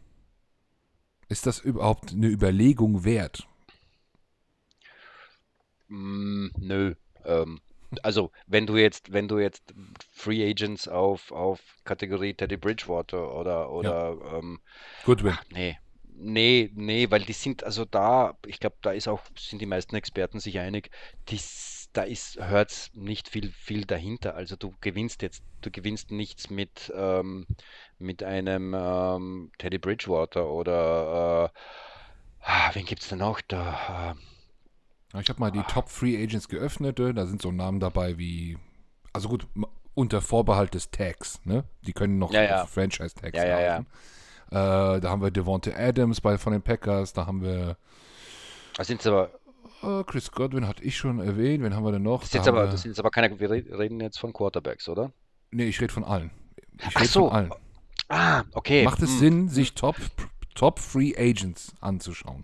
Ist das überhaupt eine Überlegung wert? Mm, nö. Ähm, also wenn du jetzt, wenn du jetzt Free Agents auf, auf Kategorie Teddy Bridgewater oder oder ja. ähm, Goodwin. Ach, nee. Nee, nee, weil die sind also da, ich glaube, da ist auch, sind die meisten Experten sich einig, die da ist, hört nicht viel, viel dahinter. Also du gewinnst jetzt, du gewinnst nichts mit, ähm, mit einem ähm, Teddy Bridgewater oder äh, ah, wen gibt es denn noch? Da, äh, ich habe mal die ah. Top Free Agents geöffnet, äh, da sind so Namen dabei wie, also gut, unter Vorbehalt des Tags, ne? Die können noch ja, ja. Franchise-Tags ja, ja, ja. Äh, da haben wir Devonta Adams bei, von den Packers, da haben wir. Da sind es aber Uh, Chris Godwin hatte ich schon erwähnt. Wen haben wir denn noch? Das, da aber, wir... das sind jetzt aber keine. Wir reden jetzt von Quarterbacks, oder? Nee, ich rede von allen. Ich Ach so. Von allen. Ah, okay. Macht es hm. Sinn, sich Top, Top Free Agents anzuschauen?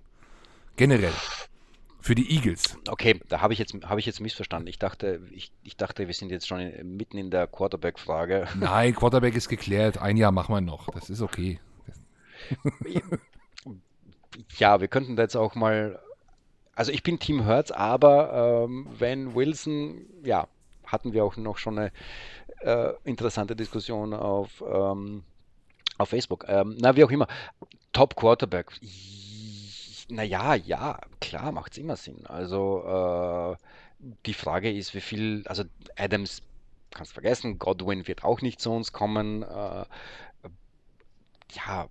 Generell. Für die Eagles. Okay, da habe ich, jetzt, hab ich jetzt missverstanden. Ich dachte, ich, ich dachte, wir sind jetzt schon in, mitten in der Quarterback-Frage. Nein, Quarterback ist geklärt. Ein Jahr machen wir noch. Das ist okay. ja, wir könnten da jetzt auch mal. Also ich bin Team Hertz, aber ähm, wenn Wilson, ja, hatten wir auch noch schon eine äh, interessante Diskussion auf, ähm, auf Facebook. Ähm, na, wie auch immer. Top Quarterback. Naja, ja, klar, macht es immer Sinn. Also äh, die Frage ist, wie viel, also Adams kannst vergessen, Godwin wird auch nicht zu uns kommen. Äh, ja,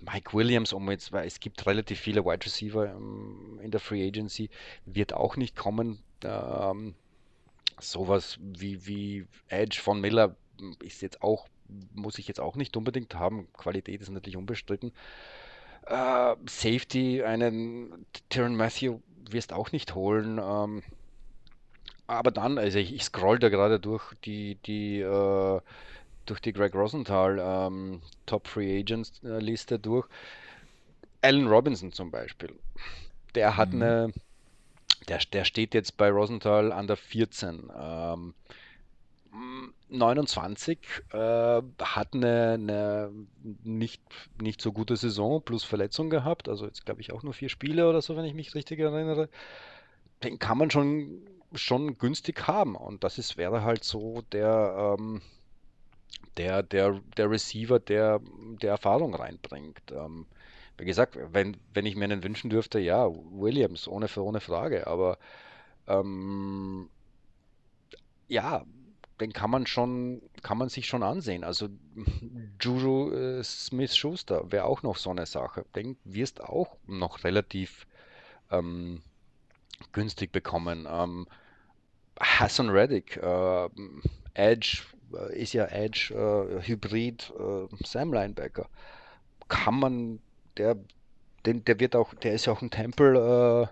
Mike Williams, um jetzt, weil es gibt relativ viele Wide Receiver ähm, in der Free Agency, wird auch nicht kommen. Ähm, sowas wie, wie Edge von Miller ist jetzt auch, muss ich jetzt auch nicht unbedingt haben. Qualität ist natürlich unbestritten. Äh, Safety, einen Tyron Matthew wirst auch nicht holen. Ähm, aber dann, also ich, ich scroll da gerade durch die, die, äh, durch die Greg Rosenthal ähm, Top Free Agents äh, Liste durch. Allen Robinson zum Beispiel. Der hat mhm. eine, der, der steht jetzt bei Rosenthal an der 14. Ähm, 29, äh, hat eine, eine, nicht, nicht so gute Saison plus Verletzung gehabt. Also jetzt glaube ich auch nur vier Spiele oder so, wenn ich mich richtig erinnere. Den kann man schon, schon günstig haben. Und das ist, wäre halt so der, ähm, der, der, der Receiver, der, der Erfahrung reinbringt. Ähm, wie gesagt, wenn, wenn ich mir einen wünschen dürfte, ja, Williams, ohne, ohne Frage. Aber ähm, ja, den kann man schon, kann man sich schon ansehen. Also Juju äh, Smith-Schuster wäre auch noch so eine Sache. Den wirst auch noch relativ ähm, günstig bekommen. Ähm, Hassan Reddick, äh, Edge, ist ja Edge, äh, Hybrid, äh, Sam Linebacker. Kann man, der, den, der wird auch, der ist ja auch ein Temple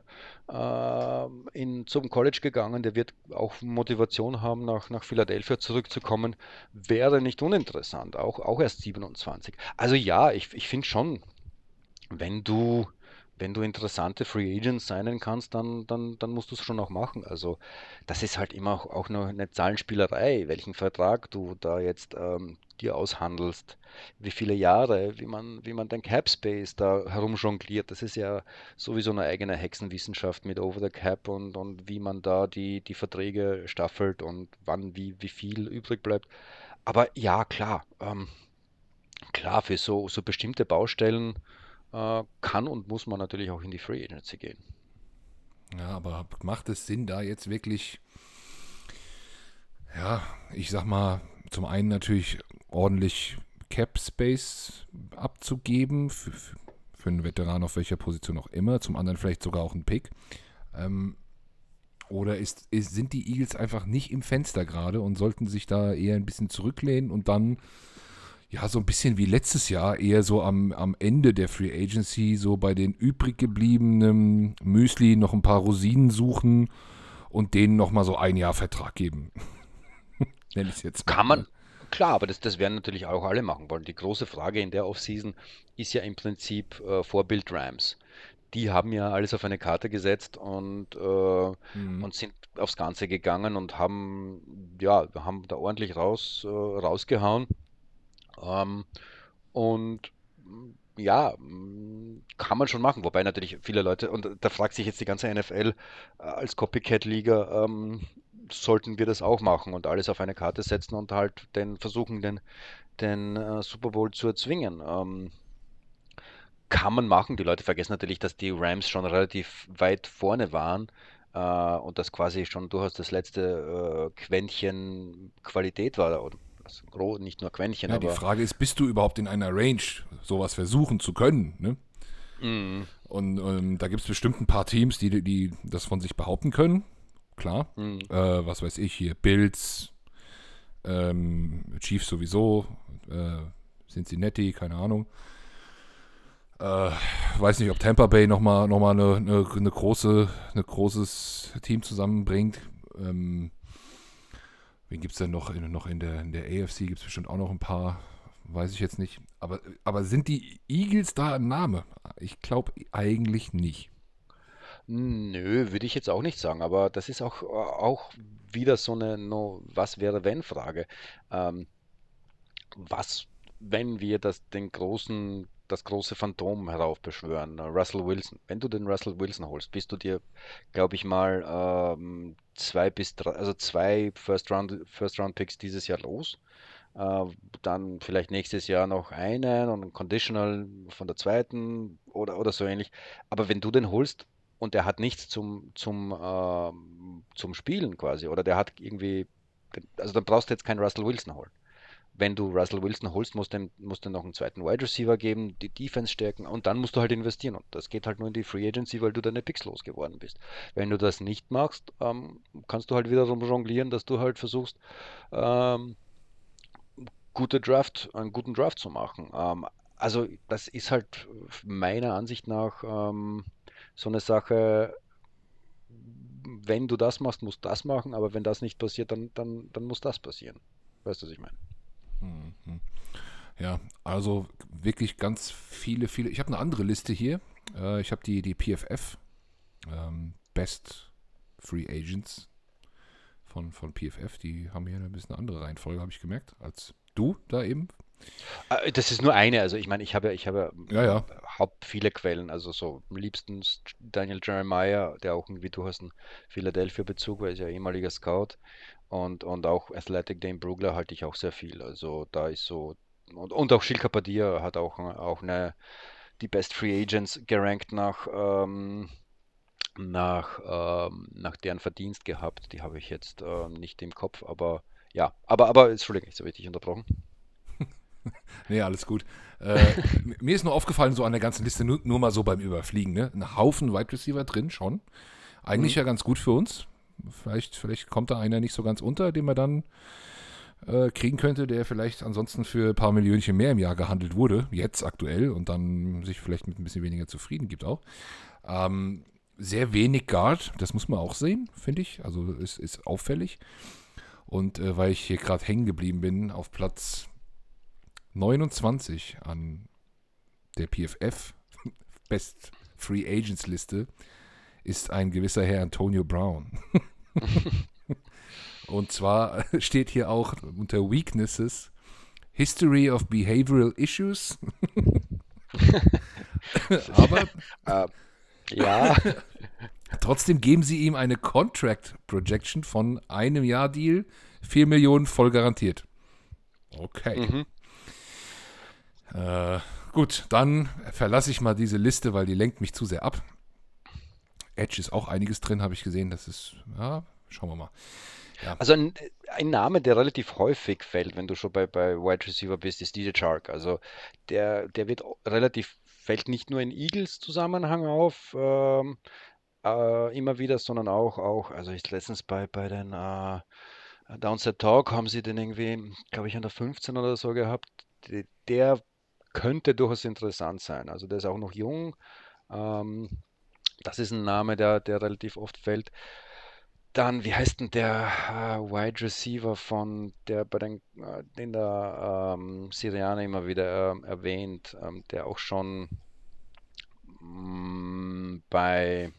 äh, äh, in, zum College gegangen, der wird auch Motivation haben, nach, nach Philadelphia zurückzukommen. Wäre nicht uninteressant, auch, auch erst 27. Also ja, ich, ich finde schon, wenn du wenn du interessante Free Agents sein kannst, dann, dann, dann musst du es schon auch machen. Also das ist halt immer auch noch eine Zahlenspielerei, welchen Vertrag du da jetzt ähm, dir aushandelst, wie viele Jahre, wie man, wie man den Cap Space da herumjongliert. Das ist ja sowieso eine eigene Hexenwissenschaft mit Over the Cap und, und wie man da die, die Verträge staffelt und wann, wie, wie viel übrig bleibt. Aber ja, klar, ähm, klar, für so, so bestimmte Baustellen äh, kann und muss man natürlich auch in die Free Agency gehen. Ja, aber macht es Sinn, da jetzt wirklich, ja, ich sag mal, zum einen natürlich ordentlich Cap Space abzugeben für, für einen Veteran auf welcher Position auch immer, zum anderen vielleicht sogar auch einen Pick. Ähm, oder ist, ist, sind die Eagles einfach nicht im Fenster gerade und sollten sich da eher ein bisschen zurücklehnen und dann ja, so ein bisschen wie letztes Jahr, eher so am, am Ende der Free Agency, so bei den übrig gebliebenen Müsli noch ein paar Rosinen suchen und denen nochmal so ein Jahr Vertrag geben. Nenn ich es jetzt. Mal. Kann man, klar, aber das, das werden natürlich auch alle machen wollen. Die große Frage in der Offseason ist ja im Prinzip äh, Vorbild Rams. Die haben ja alles auf eine Karte gesetzt und, äh, mhm. und sind aufs Ganze gegangen und haben, ja, haben da ordentlich raus, äh, rausgehauen. Ähm, und ja, kann man schon machen, wobei natürlich viele Leute, und da fragt sich jetzt die ganze NFL äh, als Copycat-Liga, ähm, sollten wir das auch machen und alles auf eine Karte setzen und halt den versuchen, den, den äh, Super Bowl zu erzwingen. Ähm, kann man machen. Die Leute vergessen natürlich, dass die Rams schon relativ weit vorne waren äh, und das quasi schon durchaus das letzte äh, Quäntchen Qualität war. Oder also nicht nur Quäntchen. Ja, die Frage ist, bist du überhaupt in einer Range, sowas versuchen zu können? Ne? Mm. Und ähm, da gibt es bestimmt ein paar Teams, die, die das von sich behaupten können. Klar. Mm. Äh, was weiß ich hier, Bills, ähm, Chiefs sowieso, äh, Cincinnati, keine Ahnung. Äh, weiß nicht, ob Tampa Bay nochmal noch mal eine, eine, eine große, ein großes Team zusammenbringt. Ähm, Wen gibt es denn noch in, noch in der, in der AFC? Gibt es bestimmt auch noch ein paar, weiß ich jetzt nicht. Aber, aber sind die Eagles da ein Name? Ich glaube eigentlich nicht. Nö, würde ich jetzt auch nicht sagen, aber das ist auch, auch wieder so eine no, Was wäre wenn Frage. Ähm, was, wenn wir das den großen, das große Phantom heraufbeschwören, äh, Russell Wilson. Wenn du den Russell Wilson holst, bist du dir, glaube ich mal, ähm, zwei bis drei, also zwei First Round, First Round Picks dieses Jahr los. Äh, dann vielleicht nächstes Jahr noch einen und ein Conditional von der zweiten oder, oder so ähnlich. Aber wenn du den holst und der hat nichts zum, zum, ähm, zum Spielen quasi, oder der hat irgendwie, also dann brauchst du jetzt keinen Russell Wilson holen wenn du Russell Wilson holst, musst du musst noch einen zweiten Wide Receiver geben, die Defense stärken und dann musst du halt investieren. Und das geht halt nur in die Free Agency, weil du deine Picks losgeworden bist. Wenn du das nicht machst, ähm, kannst du halt wiederum jonglieren, dass du halt versuchst, ähm, gute Draft, einen guten Draft zu machen. Ähm, also das ist halt meiner Ansicht nach ähm, so eine Sache, wenn du das machst, musst du das machen, aber wenn das nicht passiert, dann, dann, dann muss das passieren. Weißt du, was ich meine? Mhm. Ja, also wirklich ganz viele, viele. Ich habe eine andere Liste hier. Äh, ich habe die, die PFF, ähm, Best Free Agents von, von PFF. Die haben hier ein bisschen eine andere Reihenfolge, habe ich gemerkt, als du da eben. Äh, das ist nur eine, also ich meine, ich habe, ich habe ja, ja. Haupt viele Quellen, also so am liebsten Daniel Jeremiah, der auch irgendwie, du hast einen Philadelphia-Bezug, weil er ist ja ehemaliger Scout und, und auch Athletic Dame Brugler halte ich auch sehr viel. Also da ist so. Und, und auch Shilka Padir hat auch, auch eine, die Best Free Agents gerankt nach, ähm, nach, ähm, nach deren Verdienst gehabt. Die habe ich jetzt ähm, nicht im Kopf, aber ja, aber, aber Entschuldigung, ich habe dich unterbrochen. nee, alles gut. Äh, mir ist nur aufgefallen, so an der ganzen Liste, nur, nur mal so beim Überfliegen, ne? Ein Haufen Wide Receiver drin schon. Eigentlich mhm. ja ganz gut für uns. Vielleicht, vielleicht kommt da einer nicht so ganz unter, den man dann äh, kriegen könnte, der vielleicht ansonsten für ein paar Millionchen mehr im Jahr gehandelt wurde, jetzt aktuell, und dann sich vielleicht mit ein bisschen weniger zufrieden gibt auch. Ähm, sehr wenig Guard, das muss man auch sehen, finde ich. Also ist, ist auffällig. Und äh, weil ich hier gerade hängen geblieben bin, auf Platz 29 an der PFF Best Free Agents Liste ist ein gewisser Herr Antonio Brown. Und zwar steht hier auch unter Weaknesses History of Behavioral Issues. Aber uh, ja. Trotzdem geben sie ihm eine Contract Projection von einem Jahr Deal, 4 Millionen voll garantiert. Okay. Mhm. Äh, gut, dann verlasse ich mal diese Liste, weil die lenkt mich zu sehr ab. Edge ist auch einiges drin, habe ich gesehen. Das ist, ja, schauen wir mal. Ja. Also ein, ein, Name, der relativ häufig fällt, wenn du schon bei, bei Wide Receiver bist, ist DJ Shark. Also der, der wird relativ, fällt nicht nur in Eagles-Zusammenhang auf, ähm, äh, immer wieder, sondern auch, auch, also ich letztens bei, bei den äh, Downset Talk haben sie den irgendwie, glaube ich, an der 15 oder so gehabt. Der könnte durchaus interessant sein. Also der ist auch noch jung. Ähm, das ist ein Name, der, der relativ oft fällt. Dann, wie heißt denn der äh, Wide Receiver von der bei den, äh, den der ähm, Syrianer immer wieder äh, erwähnt, ähm, der auch schon mh, mm, bei,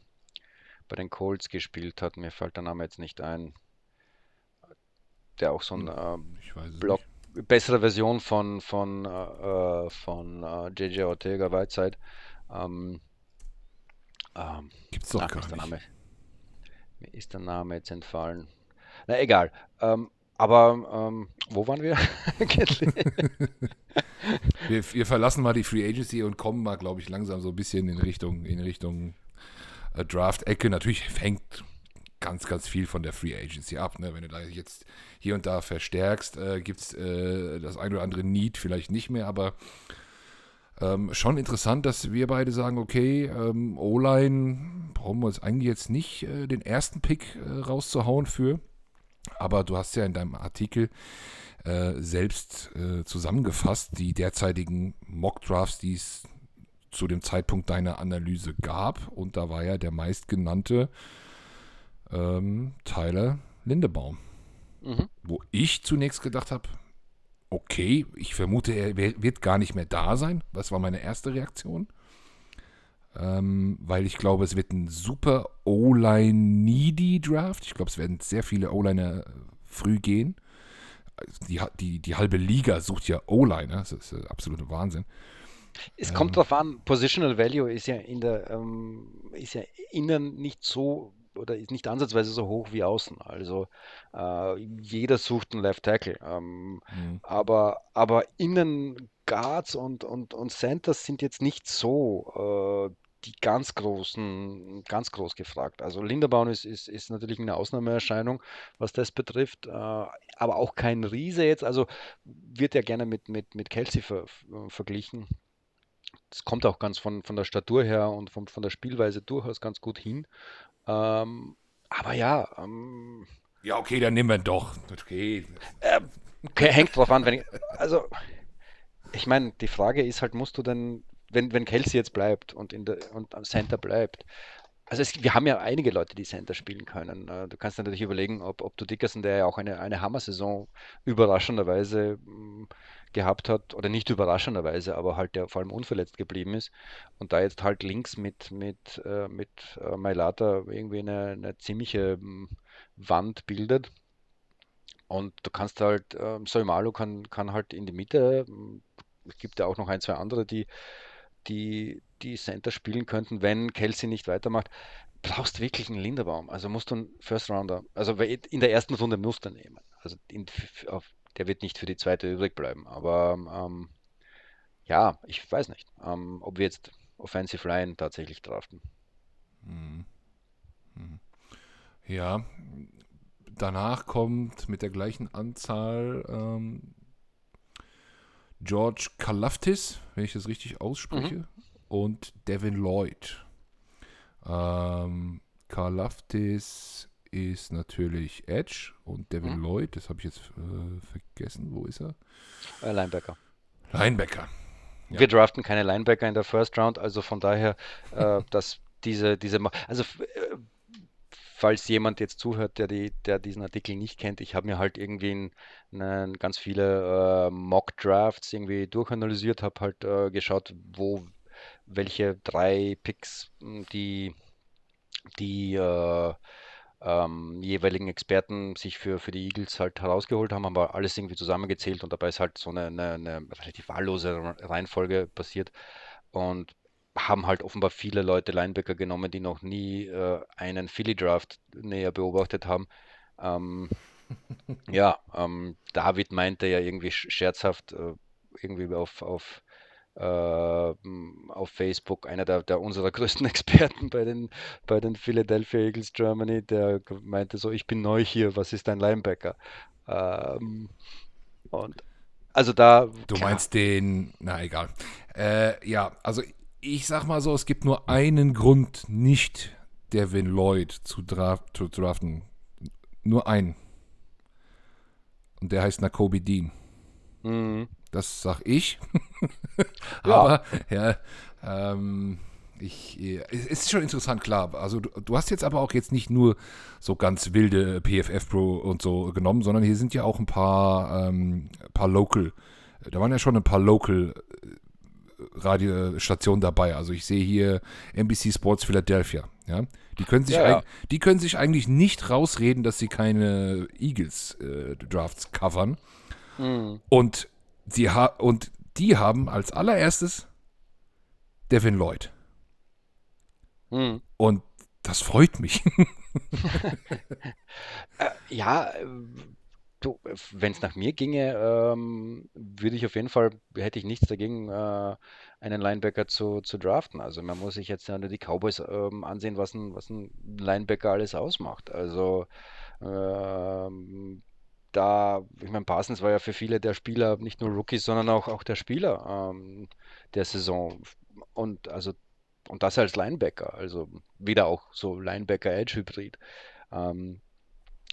bei den Colts gespielt hat. Mir fällt der Name jetzt nicht ein. Der auch so ein hm, äh, Block. Bessere Version von von äh, von JJ äh, Ortega Whiteside. Ähm, ähm, Gibt's doch gar nicht. Name, mir ist der Name jetzt entfallen. Na egal. Ähm, aber ähm, wo waren wir? wir? wir? verlassen mal die Free Agency und kommen mal, glaube ich, langsam so ein bisschen in Richtung, in Richtung äh, Draft-Ecke. Natürlich hängt ganz, ganz viel von der Free Agency ab. Ne? Wenn du da jetzt hier und da verstärkst, äh, gibt es äh, das ein oder andere Need vielleicht nicht mehr, aber ähm, schon interessant, dass wir beide sagen, okay, ähm, O-Line brauchen wir uns eigentlich jetzt nicht äh, den ersten Pick äh, rauszuhauen für. Aber du hast ja in deinem Artikel äh, selbst äh, zusammengefasst die derzeitigen Mock-Drafts, die es zu dem Zeitpunkt deiner Analyse gab. Und da war ja der meistgenannte ähm, Tyler Lindebaum. Mhm. Wo ich zunächst gedacht habe, okay, ich vermute, er wird gar nicht mehr da sein. Das war meine erste Reaktion. Ähm, weil ich glaube, es wird ein super O-Line-Needy-Draft. Ich glaube, es werden sehr viele O-Liner früh gehen. Die, die, die halbe Liga sucht ja O-Liner. Das ist äh, absoluter Wahnsinn. Es ähm, kommt darauf an, Positional Value ist ja in der ähm, ist ja innen nicht so oder ist nicht ansatzweise so hoch wie außen. Also äh, jeder sucht einen Left Tackle. Ähm, mhm. aber, aber innen Guards und, und, und Centers sind jetzt nicht so äh, die ganz großen, ganz groß gefragt. Also Linderbaum ist, ist, ist natürlich eine Ausnahmeerscheinung, was das betrifft, äh, aber auch kein Riese jetzt. Also wird ja gerne mit, mit, mit Kelsey ver, verglichen. Das kommt auch ganz von, von der Statur her und von, von der Spielweise durchaus ganz gut hin. Ähm, aber ja. Ähm, ja, okay, dann nehmen wir doch. Okay. Äh, okay, hängt drauf an, wenn ich. Also, ich meine, die Frage ist halt, musst du denn, wenn, wenn Kelsey jetzt bleibt und, in der, und am Center bleibt, also es, wir haben ja einige Leute, die Center spielen können. Äh, du kannst natürlich überlegen, ob, ob du Dickerson, der ja auch eine, eine Hammer-Saison überraschenderweise mm, gehabt hat, oder nicht überraschenderweise, aber halt der vor allem unverletzt geblieben ist und da jetzt halt links mit, mit, äh, mit äh, Mailata irgendwie eine, eine ziemliche mm, Wand bildet. Und du kannst halt, äh, Soimalu kann, kann halt in die Mitte, mm, es gibt ja auch noch ein, zwei andere, die, die, die Center spielen könnten, wenn Kelsey nicht weitermacht, brauchst wirklich einen Linderbaum. Also musst du einen First Rounder, also in der ersten Runde musst du nehmen. Also in, auf, der wird nicht für die zweite übrig bleiben. Aber ähm, ja, ich weiß nicht, ähm, ob wir jetzt Offensive Line tatsächlich draften. Hm. Hm. Ja, danach kommt mit der gleichen Anzahl ähm, George Kalaftis, wenn ich das richtig ausspreche, mhm. und Devin Lloyd. Ähm, Kalaftis ist natürlich Edge und Devin mhm. Lloyd, das habe ich jetzt äh, vergessen. Wo ist er? Äh, Linebacker. Linebacker. Ja. Wir draften keine Linebacker in der First Round, also von daher, äh, dass diese, diese, also äh, falls jemand jetzt zuhört, der, die, der diesen Artikel nicht kennt, ich habe mir halt irgendwie einen, ganz viele äh, Mock-Drafts irgendwie durchanalysiert, habe halt äh, geschaut, wo welche drei Picks hm, die, die äh, ähm, jeweiligen Experten sich für, für die Eagles halt herausgeholt haben, haben wir alles irgendwie zusammengezählt und dabei ist halt so eine, eine, eine relativ wahllose Reihenfolge passiert. Und haben halt offenbar viele Leute Linebacker genommen, die noch nie äh, einen Philly Draft näher beobachtet haben. Ähm, ja, ähm, David meinte ja irgendwie scherzhaft äh, irgendwie auf, auf, äh, auf Facebook, einer der, der unserer größten Experten bei den, bei den Philadelphia Eagles Germany, der meinte so, ich bin neu hier, was ist ein Linebacker? Ähm, und also da. Du klar. meinst den, na egal. Äh, ja, also ich sag mal so, es gibt nur einen Grund, nicht Devin Lloyd zu, draft, zu draften. Nur einen. Und der heißt Nakobe Dean. Mhm. Das sag ich. Aber ja, ähm, ich, es ist schon interessant, klar. Also du, du, hast jetzt aber auch jetzt nicht nur so ganz wilde PFF Pro und so genommen, sondern hier sind ja auch ein paar, ähm, paar Local. Da waren ja schon ein paar Local Radiostation dabei. Also ich sehe hier NBC Sports Philadelphia. Ja? Die, können sich ja, ja. die können sich eigentlich nicht rausreden, dass sie keine Eagles-Drafts äh, covern. Mhm. Und, sie ha und die haben als allererstes Devin Lloyd. Mhm. Und das freut mich. äh, ja, Du, wenn es nach mir ginge, ähm, würde ich auf jeden Fall, hätte ich nichts dagegen, äh, einen Linebacker zu, zu draften. Also man muss sich jetzt nur die Cowboys ähm, ansehen, was ein, was ein Linebacker alles ausmacht. Also ähm, da, ich meine, Parsons war ja für viele der Spieler, nicht nur Rookies, sondern auch, auch der Spieler ähm, der Saison. Und also und das als Linebacker, also wieder auch so Linebacker-Edge-Hybrid ähm,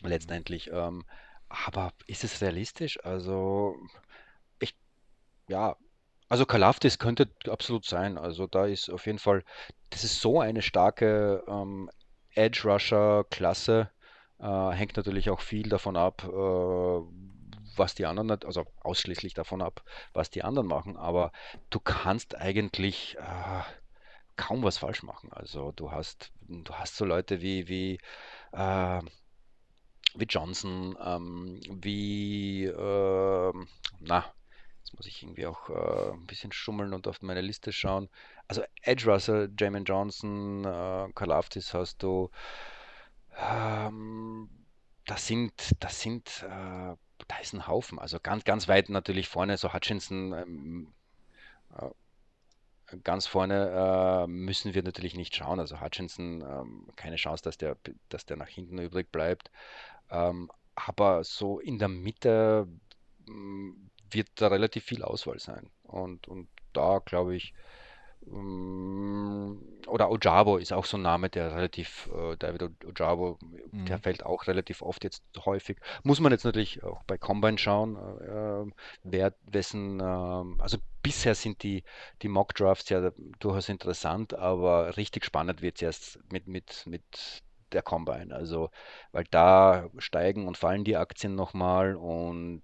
letztendlich. Ähm, aber ist es realistisch? Also, ich, ja, also Kalafdis könnte absolut sein. Also da ist auf jeden Fall, das ist so eine starke ähm, Edge Rusher Klasse. Äh, hängt natürlich auch viel davon ab, äh, was die anderen, also ausschließlich davon ab, was die anderen machen, aber du kannst eigentlich äh, kaum was falsch machen. Also du hast, du hast so Leute wie, wie, äh, wie Johnson, ähm, wie, äh, na, jetzt muss ich irgendwie auch äh, ein bisschen schummeln und auf meine Liste schauen. Also Edge Russell, Jamin Johnson, äh, Karlaftis hast du. Ähm, das sind, das sind, äh, da ist ein Haufen. Also ganz, ganz weit natürlich vorne, so Hutchinson, ähm, äh, ganz vorne äh, müssen wir natürlich nicht schauen. Also Hutchinson, ähm, keine Chance, dass der, dass der nach hinten übrig bleibt. Ähm, aber so in der Mitte mm, wird da relativ viel Auswahl sein. Und, und da glaube ich, oder Ojabo ist auch so ein Name, der relativ, äh, David Ojabo, der Mhm. fällt auch relativ oft jetzt häufig. Muss man jetzt natürlich auch bei Combine schauen, äh, äh, wer, wessen, ähm, also bisher sind die, die Mock Drafts ja durchaus interessant, aber richtig spannend wird es erst mit, mit, mit der Combine. Also, weil da steigen und fallen die Aktien nochmal und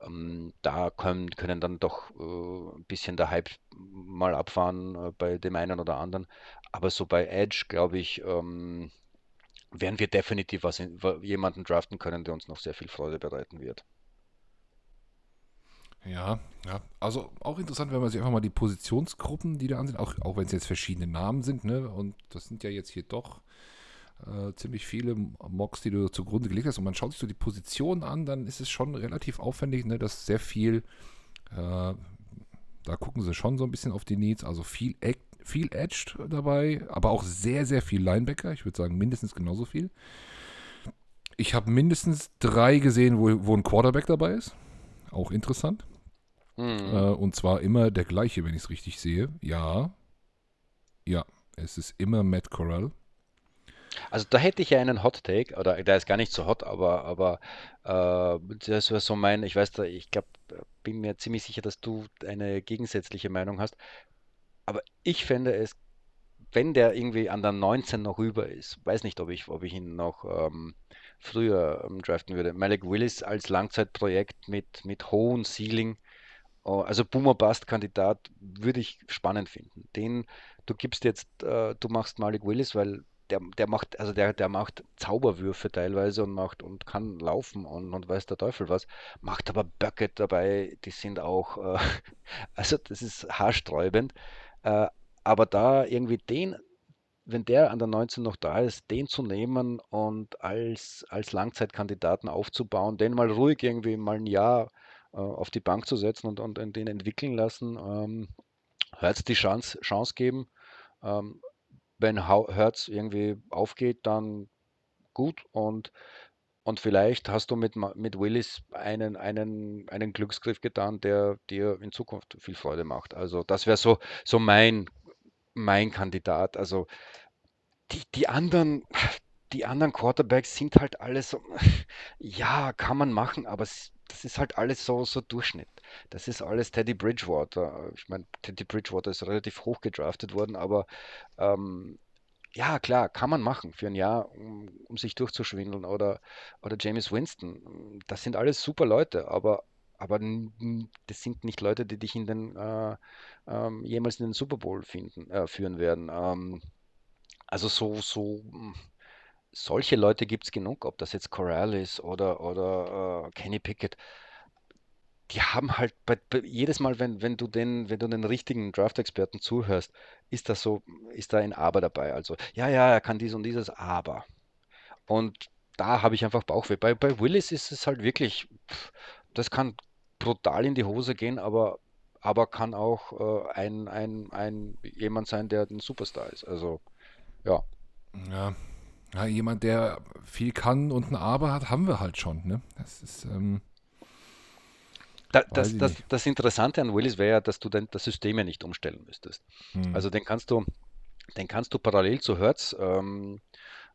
ähm, da können, können dann doch äh, ein bisschen der Hype mal abfahren äh, bei dem einen oder anderen. Aber so bei Edge, glaube ich, ähm, werden wir definitiv was in, jemanden draften können, der uns noch sehr viel Freude bereiten wird. Ja, ja. Also auch interessant, wenn man sich einfach mal die Positionsgruppen, die da ansehen, auch, auch wenn es jetzt verschiedene Namen sind, ne? Und das sind ja jetzt hier doch äh, ziemlich viele Mocks, die du zugrunde gelegt hast. Und man schaut sich so die Positionen an, dann ist es schon relativ aufwendig, ne? Dass sehr viel, äh, da gucken sie schon so ein bisschen auf die Needs, also viel, viel Edged dabei, aber auch sehr, sehr viel Linebacker. Ich würde sagen, mindestens genauso viel. Ich habe mindestens drei gesehen, wo, wo ein Quarterback dabei ist. Auch interessant. Mhm. und zwar immer der gleiche, wenn ich es richtig sehe. Ja, ja, es ist immer Matt Corral. Also da hätte ich ja einen Hot Take, oder der ist gar nicht so hot, aber, aber äh, das wäre so mein, ich weiß da, ich glaube, bin mir ziemlich sicher, dass du eine gegensätzliche Meinung hast. Aber ich fände es, wenn der irgendwie an der 19 noch rüber ist, weiß nicht, ob ich, ob ich ihn noch ähm, früher ähm, draften würde. Malik Willis als Langzeitprojekt mit, mit hohem Ceiling, oh, also Boomer-Bust-Kandidat würde ich spannend finden. Den, du gibst jetzt, äh, du machst Malik Willis, weil der, der macht, also der, der macht Zauberwürfe teilweise und macht und kann laufen und, und weiß der Teufel was, macht aber Böcke dabei, die sind auch, äh, also das ist haarsträubend. Äh, aber da irgendwie den, wenn der an der 19 noch da ist, den zu nehmen und als, als Langzeitkandidaten aufzubauen, den mal ruhig irgendwie mal ein Jahr äh, auf die Bank zu setzen und, und, den entwickeln lassen, ähm, Hurts die Chance, Chance geben. Ähm, wenn Hurts irgendwie aufgeht, dann gut und und vielleicht hast du mit, mit Willis einen, einen, einen Glücksgriff getan, der dir in Zukunft viel Freude macht. Also das wäre so, so mein, mein Kandidat. Also die, die anderen, die anderen Quarterbacks sind halt alles so, ja, kann man machen, aber das ist halt alles so, so Durchschnitt. Das ist alles Teddy Bridgewater. Ich meine, Teddy Bridgewater ist relativ hoch gedraftet worden, aber ähm, ja, klar, kann man machen für ein Jahr, um, um sich durchzuschwindeln. Oder, oder Jameis Winston. Das sind alles super Leute, aber, aber das sind nicht Leute, die dich in den, äh, ähm, jemals in den Super Bowl finden, äh, führen werden. Ähm, also so, so mh, solche Leute gibt es genug, ob das jetzt Corral ist oder, oder äh, Kenny Pickett. Die haben halt bei, bei, jedes Mal, wenn, wenn du den, wenn du den richtigen Draft-Experten zuhörst, ist das so, ist da ein Aber dabei. Also, ja, ja, er kann dies und dieses, aber. Und da habe ich einfach Bauchweh. Bei, bei Willis ist es halt wirklich, pff, das kann brutal in die Hose gehen, aber, aber kann auch äh, ein, ein, ein jemand sein, der ein Superstar ist. Also, ja. Ja. Ja, jemand, der viel kann und ein Aber hat, haben wir halt schon, ne? Das ist, ähm, Da, das, das, das Interessante an Willis wäre ja, dass du dann das System ja nicht umstellen müsstest. Hm. Also den kannst du, den kannst du parallel zu Hertz ähm,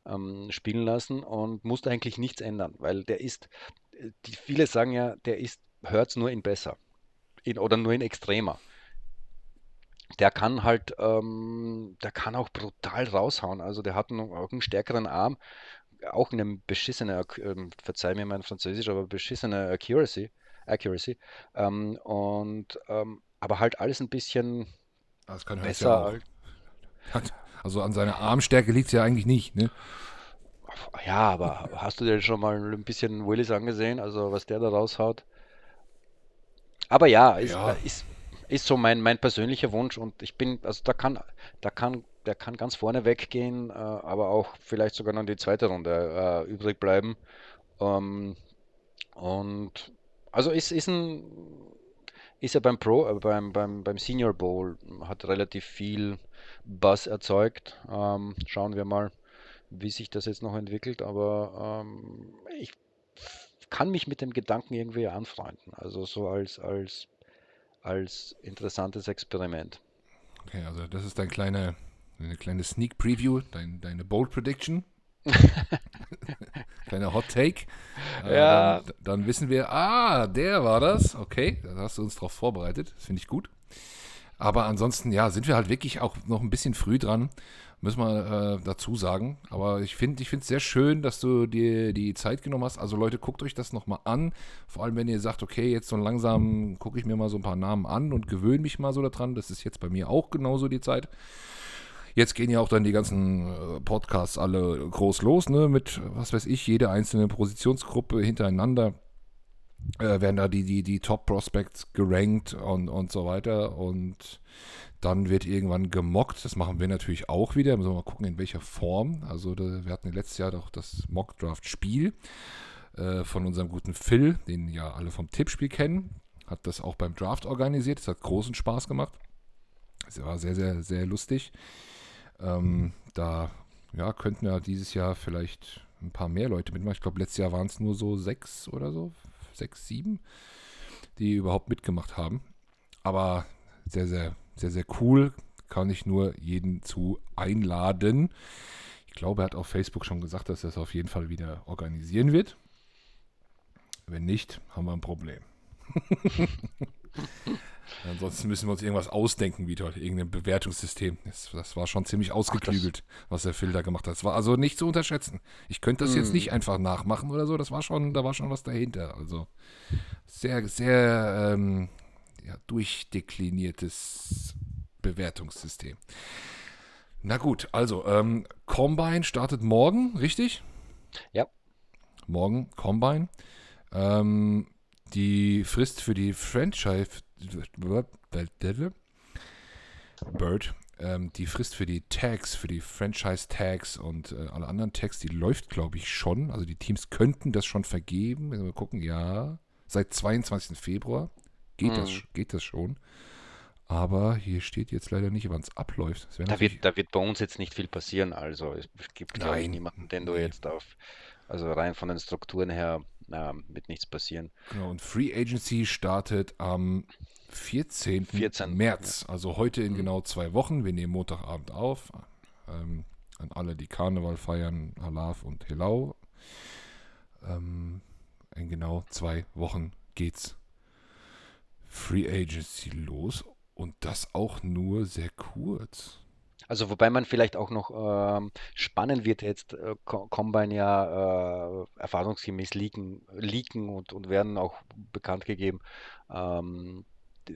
ähm, spielen lassen und musst eigentlich nichts ändern, weil der ist, äh, die, viele sagen ja, der ist Hertz nur in besser in, oder nur in extremer. Der kann halt, ähm, der kann auch brutal raushauen. Also der hat einen, auch einen stärkeren Arm, auch eine beschissene, ähm, verzeih mir mein Französisch, aber beschissene Accuracy. Accuracy. Ähm, und ähm, aber halt alles ein bisschen Das kann besser. ja Also an seiner Armstärke liegt es ja eigentlich nicht, ne? Ja, aber hast du dir schon mal ein bisschen Willis angesehen? Also was der da raushaut? Aber ja, ist, äh, Ja, ist, ist so mein, mein persönlicher Wunsch und ich bin, also da kann, da kann, der kann ganz vorne weggehen, äh, aber auch vielleicht sogar noch die zweite Runde äh, übrig bleiben. Ähm, und also ist, ist ein, ist er beim Pro, äh, beim, beim, beim Senior Bowl, hat relativ viel Buzz erzeugt. Ähm, schauen wir mal, wie sich das jetzt noch entwickelt, aber ähm, ich kann mich mit dem Gedanken irgendwie anfreunden. Also so als, als, als interessantes Experiment. okay, also das ist dein kleine, eine kleine Sneak Preview, dein, deine Bold Prediction, kleiner Hot Take. Äh, dann, Ja, dann wissen wir, ah, der war das. Okay, da hast du uns drauf vorbereitet. Das finde ich gut. Aber ansonsten, ja, sind wir halt wirklich auch noch ein bisschen früh dran, müssen wir äh, dazu sagen. Aber ich finde es sehr schön, dass du dir die Zeit genommen hast. Also Leute, guckt euch das nochmal an. Vor allem, wenn ihr sagt, okay, jetzt so langsam gucke ich mir mal so ein paar Namen an und gewöhne mich mal so daran. Das ist jetzt bei mir auch genauso die Zeit. Jetzt gehen ja auch dann die ganzen äh, Podcasts alle groß los, ne? Mit, was weiß ich, jede einzelne Positionsgruppe hintereinander äh, werden da die, die, die Top-Prospects gerankt und, und so weiter. Und dann wird irgendwann gemockt. Das machen wir natürlich auch wieder. Müssen wir mal gucken, in welcher Form. Also da, wir hatten letztes Jahr doch das Mock-Draft-Spiel äh, von unserem guten Phil, den ja alle vom Tippspiel kennen. Hat das auch beim Draft organisiert. Das hat großen Spaß gemacht. Es war sehr, sehr, sehr lustig. Ähm, da ja, könnten ja dieses Jahr vielleicht ein paar mehr Leute mitmachen. Ich glaube, letztes Jahr waren es nur so sechs oder so, sechs, sieben, die überhaupt mitgemacht haben. Aber sehr, sehr, sehr, sehr cool. Kann ich nur jeden zu einladen. Ich glaube, er hat auf Facebook schon gesagt, dass er es auf jeden Fall wieder organisieren wird. Wenn nicht, haben wir ein Problem. Ansonsten müssen wir uns irgendwas ausdenken, wie dort irgendein Bewertungssystem. Das, das war schon ziemlich ach ausgeklügelt, was der Phil da gemacht hat. Das war also nicht zu unterschätzen. Ich könnte das jetzt Hm. nicht einfach nachmachen oder so. Das war schon, da war schon was dahinter. Also sehr, sehr ähm, ja, durchdekliniertes Bewertungssystem. Na gut, also ähm, Combine startet morgen, richtig? Ja, Morgen Combine. Ähm, die Frist für die Franchise Bird, ähm, die Frist für die Tags, für die Franchise-Tags und äh, alle anderen Tags, die läuft, glaube ich, schon. Also die Teams könnten das schon vergeben. Wenn wir gucken, ja, seit 22. Februar geht das, hm. geht das schon. Aber hier steht jetzt leider nicht, wann es abläuft. Da wird, da wird bei uns jetzt nicht viel passieren. Also es gibt, glaube ich, niemanden, den du nee. jetzt auf, also rein von den Strukturen her, ähm, wird nichts passieren. Genau, und Free Agency startet am 14. 14, ja. März, also heute in Hm. genau zwei Wochen. Wir nehmen Montagabend auf. Ähm, an alle, die Karneval feiern, Halaf und Helau. Ähm, in genau zwei Wochen geht's Free Agency los und das auch nur sehr kurz. Also wobei man vielleicht auch noch ähm, spannend wird jetzt äh, Co- Combine ja äh, erfahrungsgemäß leaken, leaken und, und werden auch bekannt gegeben. Ähm,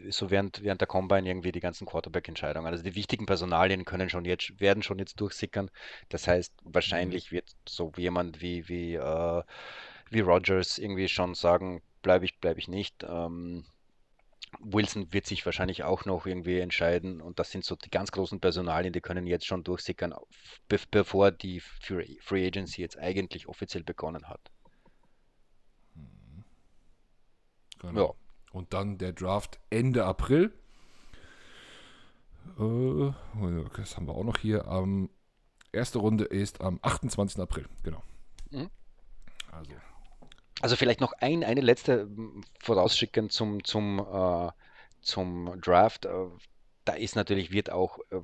so während, während der Combine irgendwie die ganzen Quarterback-Entscheidungen. Also die wichtigen Personalien können schon jetzt, werden schon jetzt durchsickern. Das heißt, Mhm. wahrscheinlich wird so jemand wie, wie, äh, wie Rodgers irgendwie schon sagen, bleibe ich, bleibe ich nicht. Ähm, Wilson wird sich wahrscheinlich auch noch irgendwie entscheiden und das sind so die ganz großen Personalien, die können jetzt schon durchsickern, be bevor die Free Agency jetzt eigentlich offiziell begonnen hat. Ja, Genau. Und dann der Draft Ende April. Äh, das haben wir auch noch hier. Am erste Runde ist am 28. April. Genau. mhm. Also, Also vielleicht noch ein, eine letzte vorausschicken zum, zum, äh, zum Draft. Äh, da ist natürlich, wird auch äh,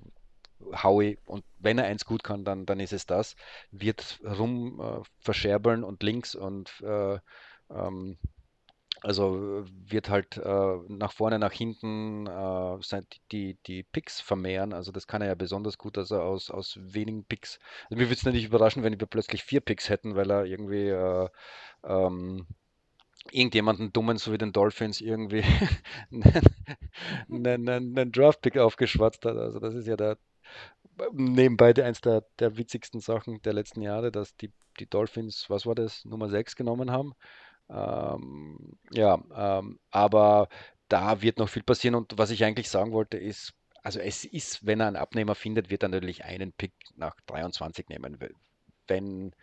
Howie, und wenn er eins gut kann, dann, dann ist es das, wird rum äh, verscherbeln und links und äh, ähm, Also wird halt äh, nach vorne, nach hinten äh, die, die Picks vermehren. Also das kann er ja besonders gut, dass er aus, aus wenigen Picks. Also mir würde es nicht überraschen, wenn wir plötzlich vier Picks hätten, weil er irgendwie äh, ähm, irgendjemanden dummen, so wie den Dolphins, irgendwie einen, einen, einen Draft-Pick aufgeschwatzt hat. Also das ist ja der, nebenbei eins der, der witzigsten Sachen der letzten Jahre, dass die, die Dolphins, was war das, Nummer 6 genommen haben. Ähm, ja, ähm, aber da wird noch viel passieren und was ich eigentlich sagen wollte ist, also es ist, wenn er einen Abnehmer findet, wird er natürlich einen Pick nach 23 nehmen. Wenn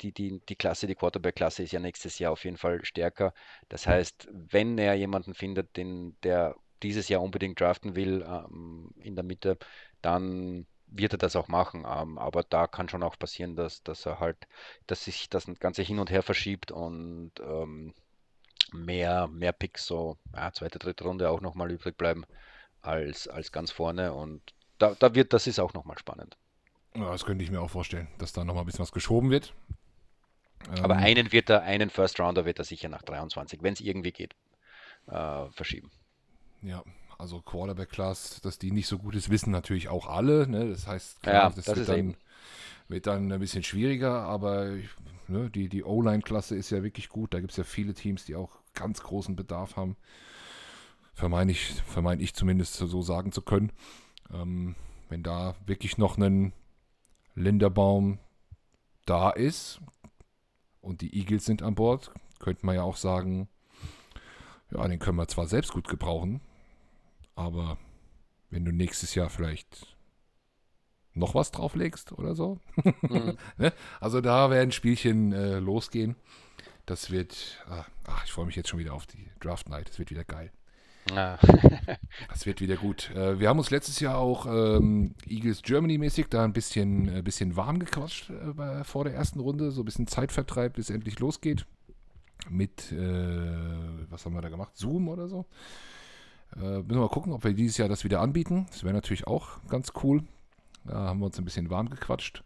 die, die, die Klasse, die Quarterback-Klasse ist ja nächstes Jahr auf jeden Fall stärker. Das heißt, wenn er jemanden findet, den, der dieses Jahr unbedingt draften will ähm, in der Mitte, dann wird er das auch machen. Ähm, aber da kann schon auch passieren, dass, dass er halt, dass sich das Ganze hin und her verschiebt und ähm, mehr, mehr Picks, so ja, zweite, dritte Runde auch nochmal übrig bleiben als, als ganz vorne. Und da, da wird, das ist auch nochmal spannend. Ja, das könnte ich mir auch vorstellen, dass da nochmal ein bisschen was geschoben wird. Aber ähm, einen wird er, einen First Rounder wird er sicher nach 23, wenn es irgendwie geht, äh, verschieben. Ja, also Quarterback-Class, dass die nicht so gut ist, wissen natürlich auch alle. Ne? Das heißt, klar, ja, das, das wird, dann, wird, dann, ein bisschen schwieriger, aber ne, die, die O-Line-Klasse ist ja wirklich gut. Da gibt es ja viele Teams, die auch ganz großen Bedarf haben. Vermeine ich, vermeine ich zumindest so sagen zu können. Ähm, wenn da wirklich noch ein Linderbaum da ist und die Eagles sind an Bord, könnte man ja auch sagen, ja, den können wir zwar selbst gut gebrauchen, aber wenn du nächstes Jahr vielleicht noch was drauflegst oder so. Mhm. Ne? also da werden Spielchen äh, losgehen. Das wird, ah, ach, ich freue mich jetzt schon wieder auf die Draft Night. Das wird wieder geil. Ah. das wird wieder gut. Äh, wir haben uns letztes Jahr auch ähm, Eagles Germany mäßig da ein bisschen, äh, bisschen warm gequatscht äh, vor der ersten Runde. So ein bisschen Zeitvertreib, bis es endlich losgeht. Mit, äh, was haben wir da gemacht? Zoom oder so. Äh, müssen wir mal gucken, ob wir dieses Jahr das wieder anbieten. Das wäre natürlich auch ganz cool. Da haben wir uns ein bisschen warm gequatscht.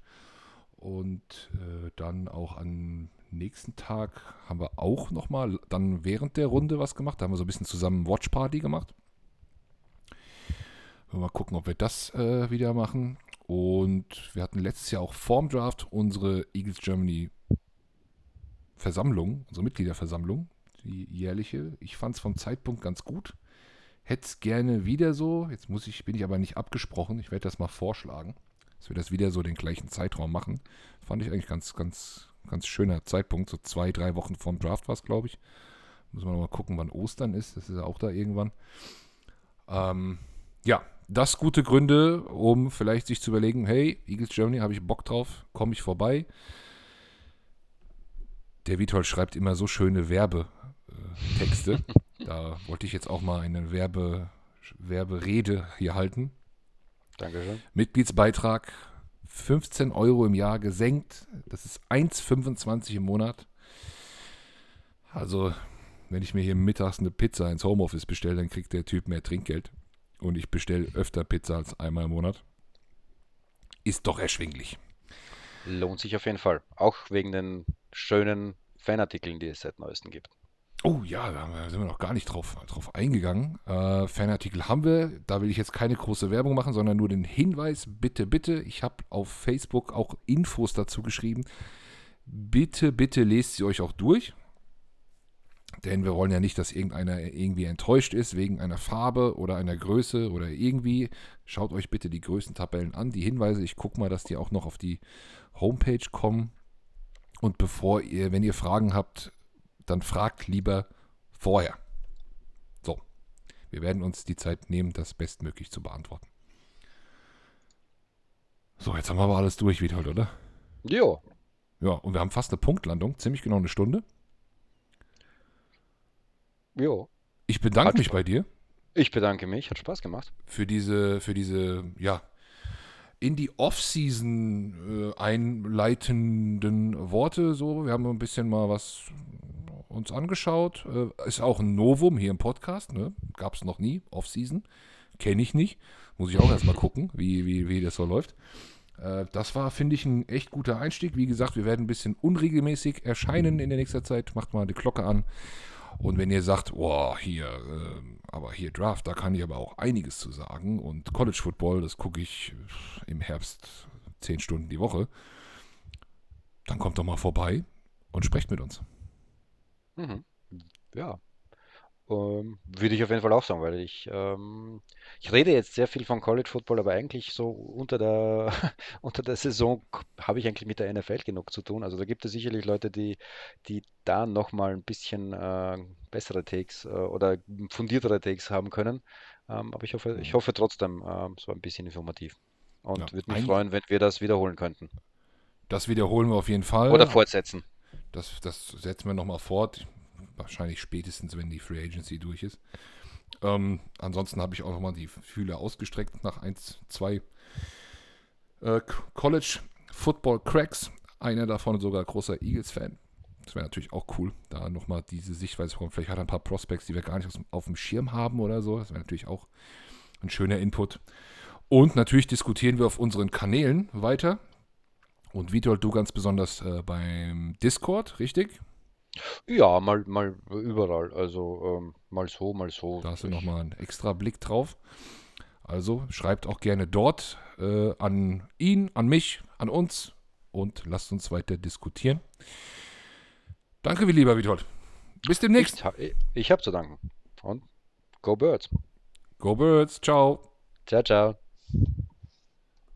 Und äh, dann auch am nächsten Tag haben wir auch nochmal dann während der Runde was gemacht. Da haben wir so ein bisschen zusammen Watch Party gemacht. Mal gucken, ob wir das äh, wieder machen. Und wir hatten letztes Jahr auch vorm Draft unsere Eagles Germany Versammlung, unsere Mitgliederversammlung, die jährliche. Ich fand es vom Zeitpunkt ganz gut. Hätte es gerne wieder so. Jetzt muss ich, bin ich aber nicht abgesprochen. Ich werde das mal vorschlagen, dass wir das wieder so den gleichen Zeitraum machen. Fand ich eigentlich ganz, ganz, ganz schöner Zeitpunkt. So zwei, drei Wochen vorm Draft war es, glaube ich. Muss man mal gucken, wann Ostern ist. Das ist ja auch da irgendwann. Ähm, ja, das gute Gründe, um vielleicht sich zu überlegen, hey, Eagles Germany, habe ich Bock drauf, komme ich vorbei. Der Vitol schreibt immer so schöne Werbetexte. Da wollte ich jetzt auch mal eine Werbe, Werberede hier halten. Dankeschön. Mitgliedsbeitrag 15 Euro im Jahr gesenkt. Das ist 1,25 im Monat. Also, wenn ich mir hier mittags eine Pizza ins Homeoffice bestelle, dann kriegt der Typ mehr Trinkgeld. Und ich bestelle öfter Pizza als einmal im Monat. Ist doch erschwinglich. Lohnt sich auf jeden Fall. Auch wegen den schönen Fanartikeln, die es seit neuestem gibt. Oh ja, da sind wir noch gar nicht drauf, drauf eingegangen. Äh, Fanartikel haben wir. Da will ich jetzt keine große Werbung machen, sondern nur den Hinweis, bitte, bitte. Ich habe auf Facebook auch Infos dazu geschrieben. Bitte, bitte lest sie euch auch durch. Denn wir wollen ja nicht, dass irgendeiner irgendwie enttäuscht ist wegen einer Farbe oder einer Größe oder irgendwie. Schaut euch bitte die Größentabellen an, die Hinweise. Ich gucke mal, dass die auch noch auf die Homepage kommen. Und bevor ihr, wenn ihr Fragen habt, dann fragt lieber vorher. So, wir werden uns die Zeit nehmen, das bestmöglich zu beantworten. So, jetzt haben wir aber alles durch, Witold, oder? Jo. Ja, und wir haben fast eine Punktlandung, ziemlich genau eine Stunde. Jo. Ich bedanke mich bei dir. Ich bedanke mich, hat Spaß gemacht. Für diese, für diese, ja, in die Off-Season äh, einleitenden Worte. So, wir haben ein bisschen mal was uns angeschaut. Äh, ist auch ein Novum hier im Podcast. Ne? Gab es noch nie. Off-Season. Kenne ich nicht. Muss ich auch erstmal gucken, wie, wie, wie das so läuft. Äh, das war, finde ich, ein echt guter Einstieg. Wie gesagt, wir werden ein bisschen unregelmäßig erscheinen in der nächsten Zeit. Macht mal die Glocke an. Und wenn ihr sagt, boah, hier, äh, aber hier Draft, da kann ich aber auch einiges zu sagen. Und College Football, das gucke ich im Herbst zehn Stunden die Woche. Dann kommt doch mal vorbei und sprecht mit uns. Mhm. ja, ähm, würde ich auf jeden Fall auch sagen, weil ich, ähm, ich rede jetzt sehr viel von College Football, aber eigentlich so unter der, unter der Saison habe ich eigentlich mit der NFL genug zu tun. Also da gibt es sicherlich Leute, die, die da nochmal ein bisschen äh, bessere Takes äh, oder fundiertere Takes haben können. Ähm, aber ich hoffe, ich Mhm. hoffe trotzdem, ähm, so ein bisschen informativ. Ja, Und würde mich freuen, wenn wir das wiederholen könnten. das wiederholen wir auf jeden Oder Fall. fortsetzen. Das, das setzen wir nochmal fort. Wahrscheinlich spätestens, wenn die Free Agency durch ist. Ähm, ansonsten habe ich auch nochmal die Fühler ausgestreckt nach 1, 2 äh, College Football Cracks. Einer davon sogar großer Eagles-Fan. Das wäre natürlich auch cool, da nochmal diese Sichtweise bekommen. Vielleicht hat er ein paar Prospects, die wir gar nicht aus, auf dem Schirm haben oder so. Das wäre natürlich auch ein schöner Input. Und natürlich diskutieren wir auf unseren Kanälen weiter. Und Vitor, du ganz besonders äh, beim Discord, richtig? Ja, mal, mal überall. Also ähm, mal so, mal so. Da hast du nochmal einen extra Blick drauf. Also schreibt auch gerne dort äh, an ihn, an mich, an uns und lasst uns weiter diskutieren. Danke, wie lieber Witold. Bis demnächst. ich, ich habe zu danken. Und go Birds. Go Birds. Ciao. Ciao, ciao.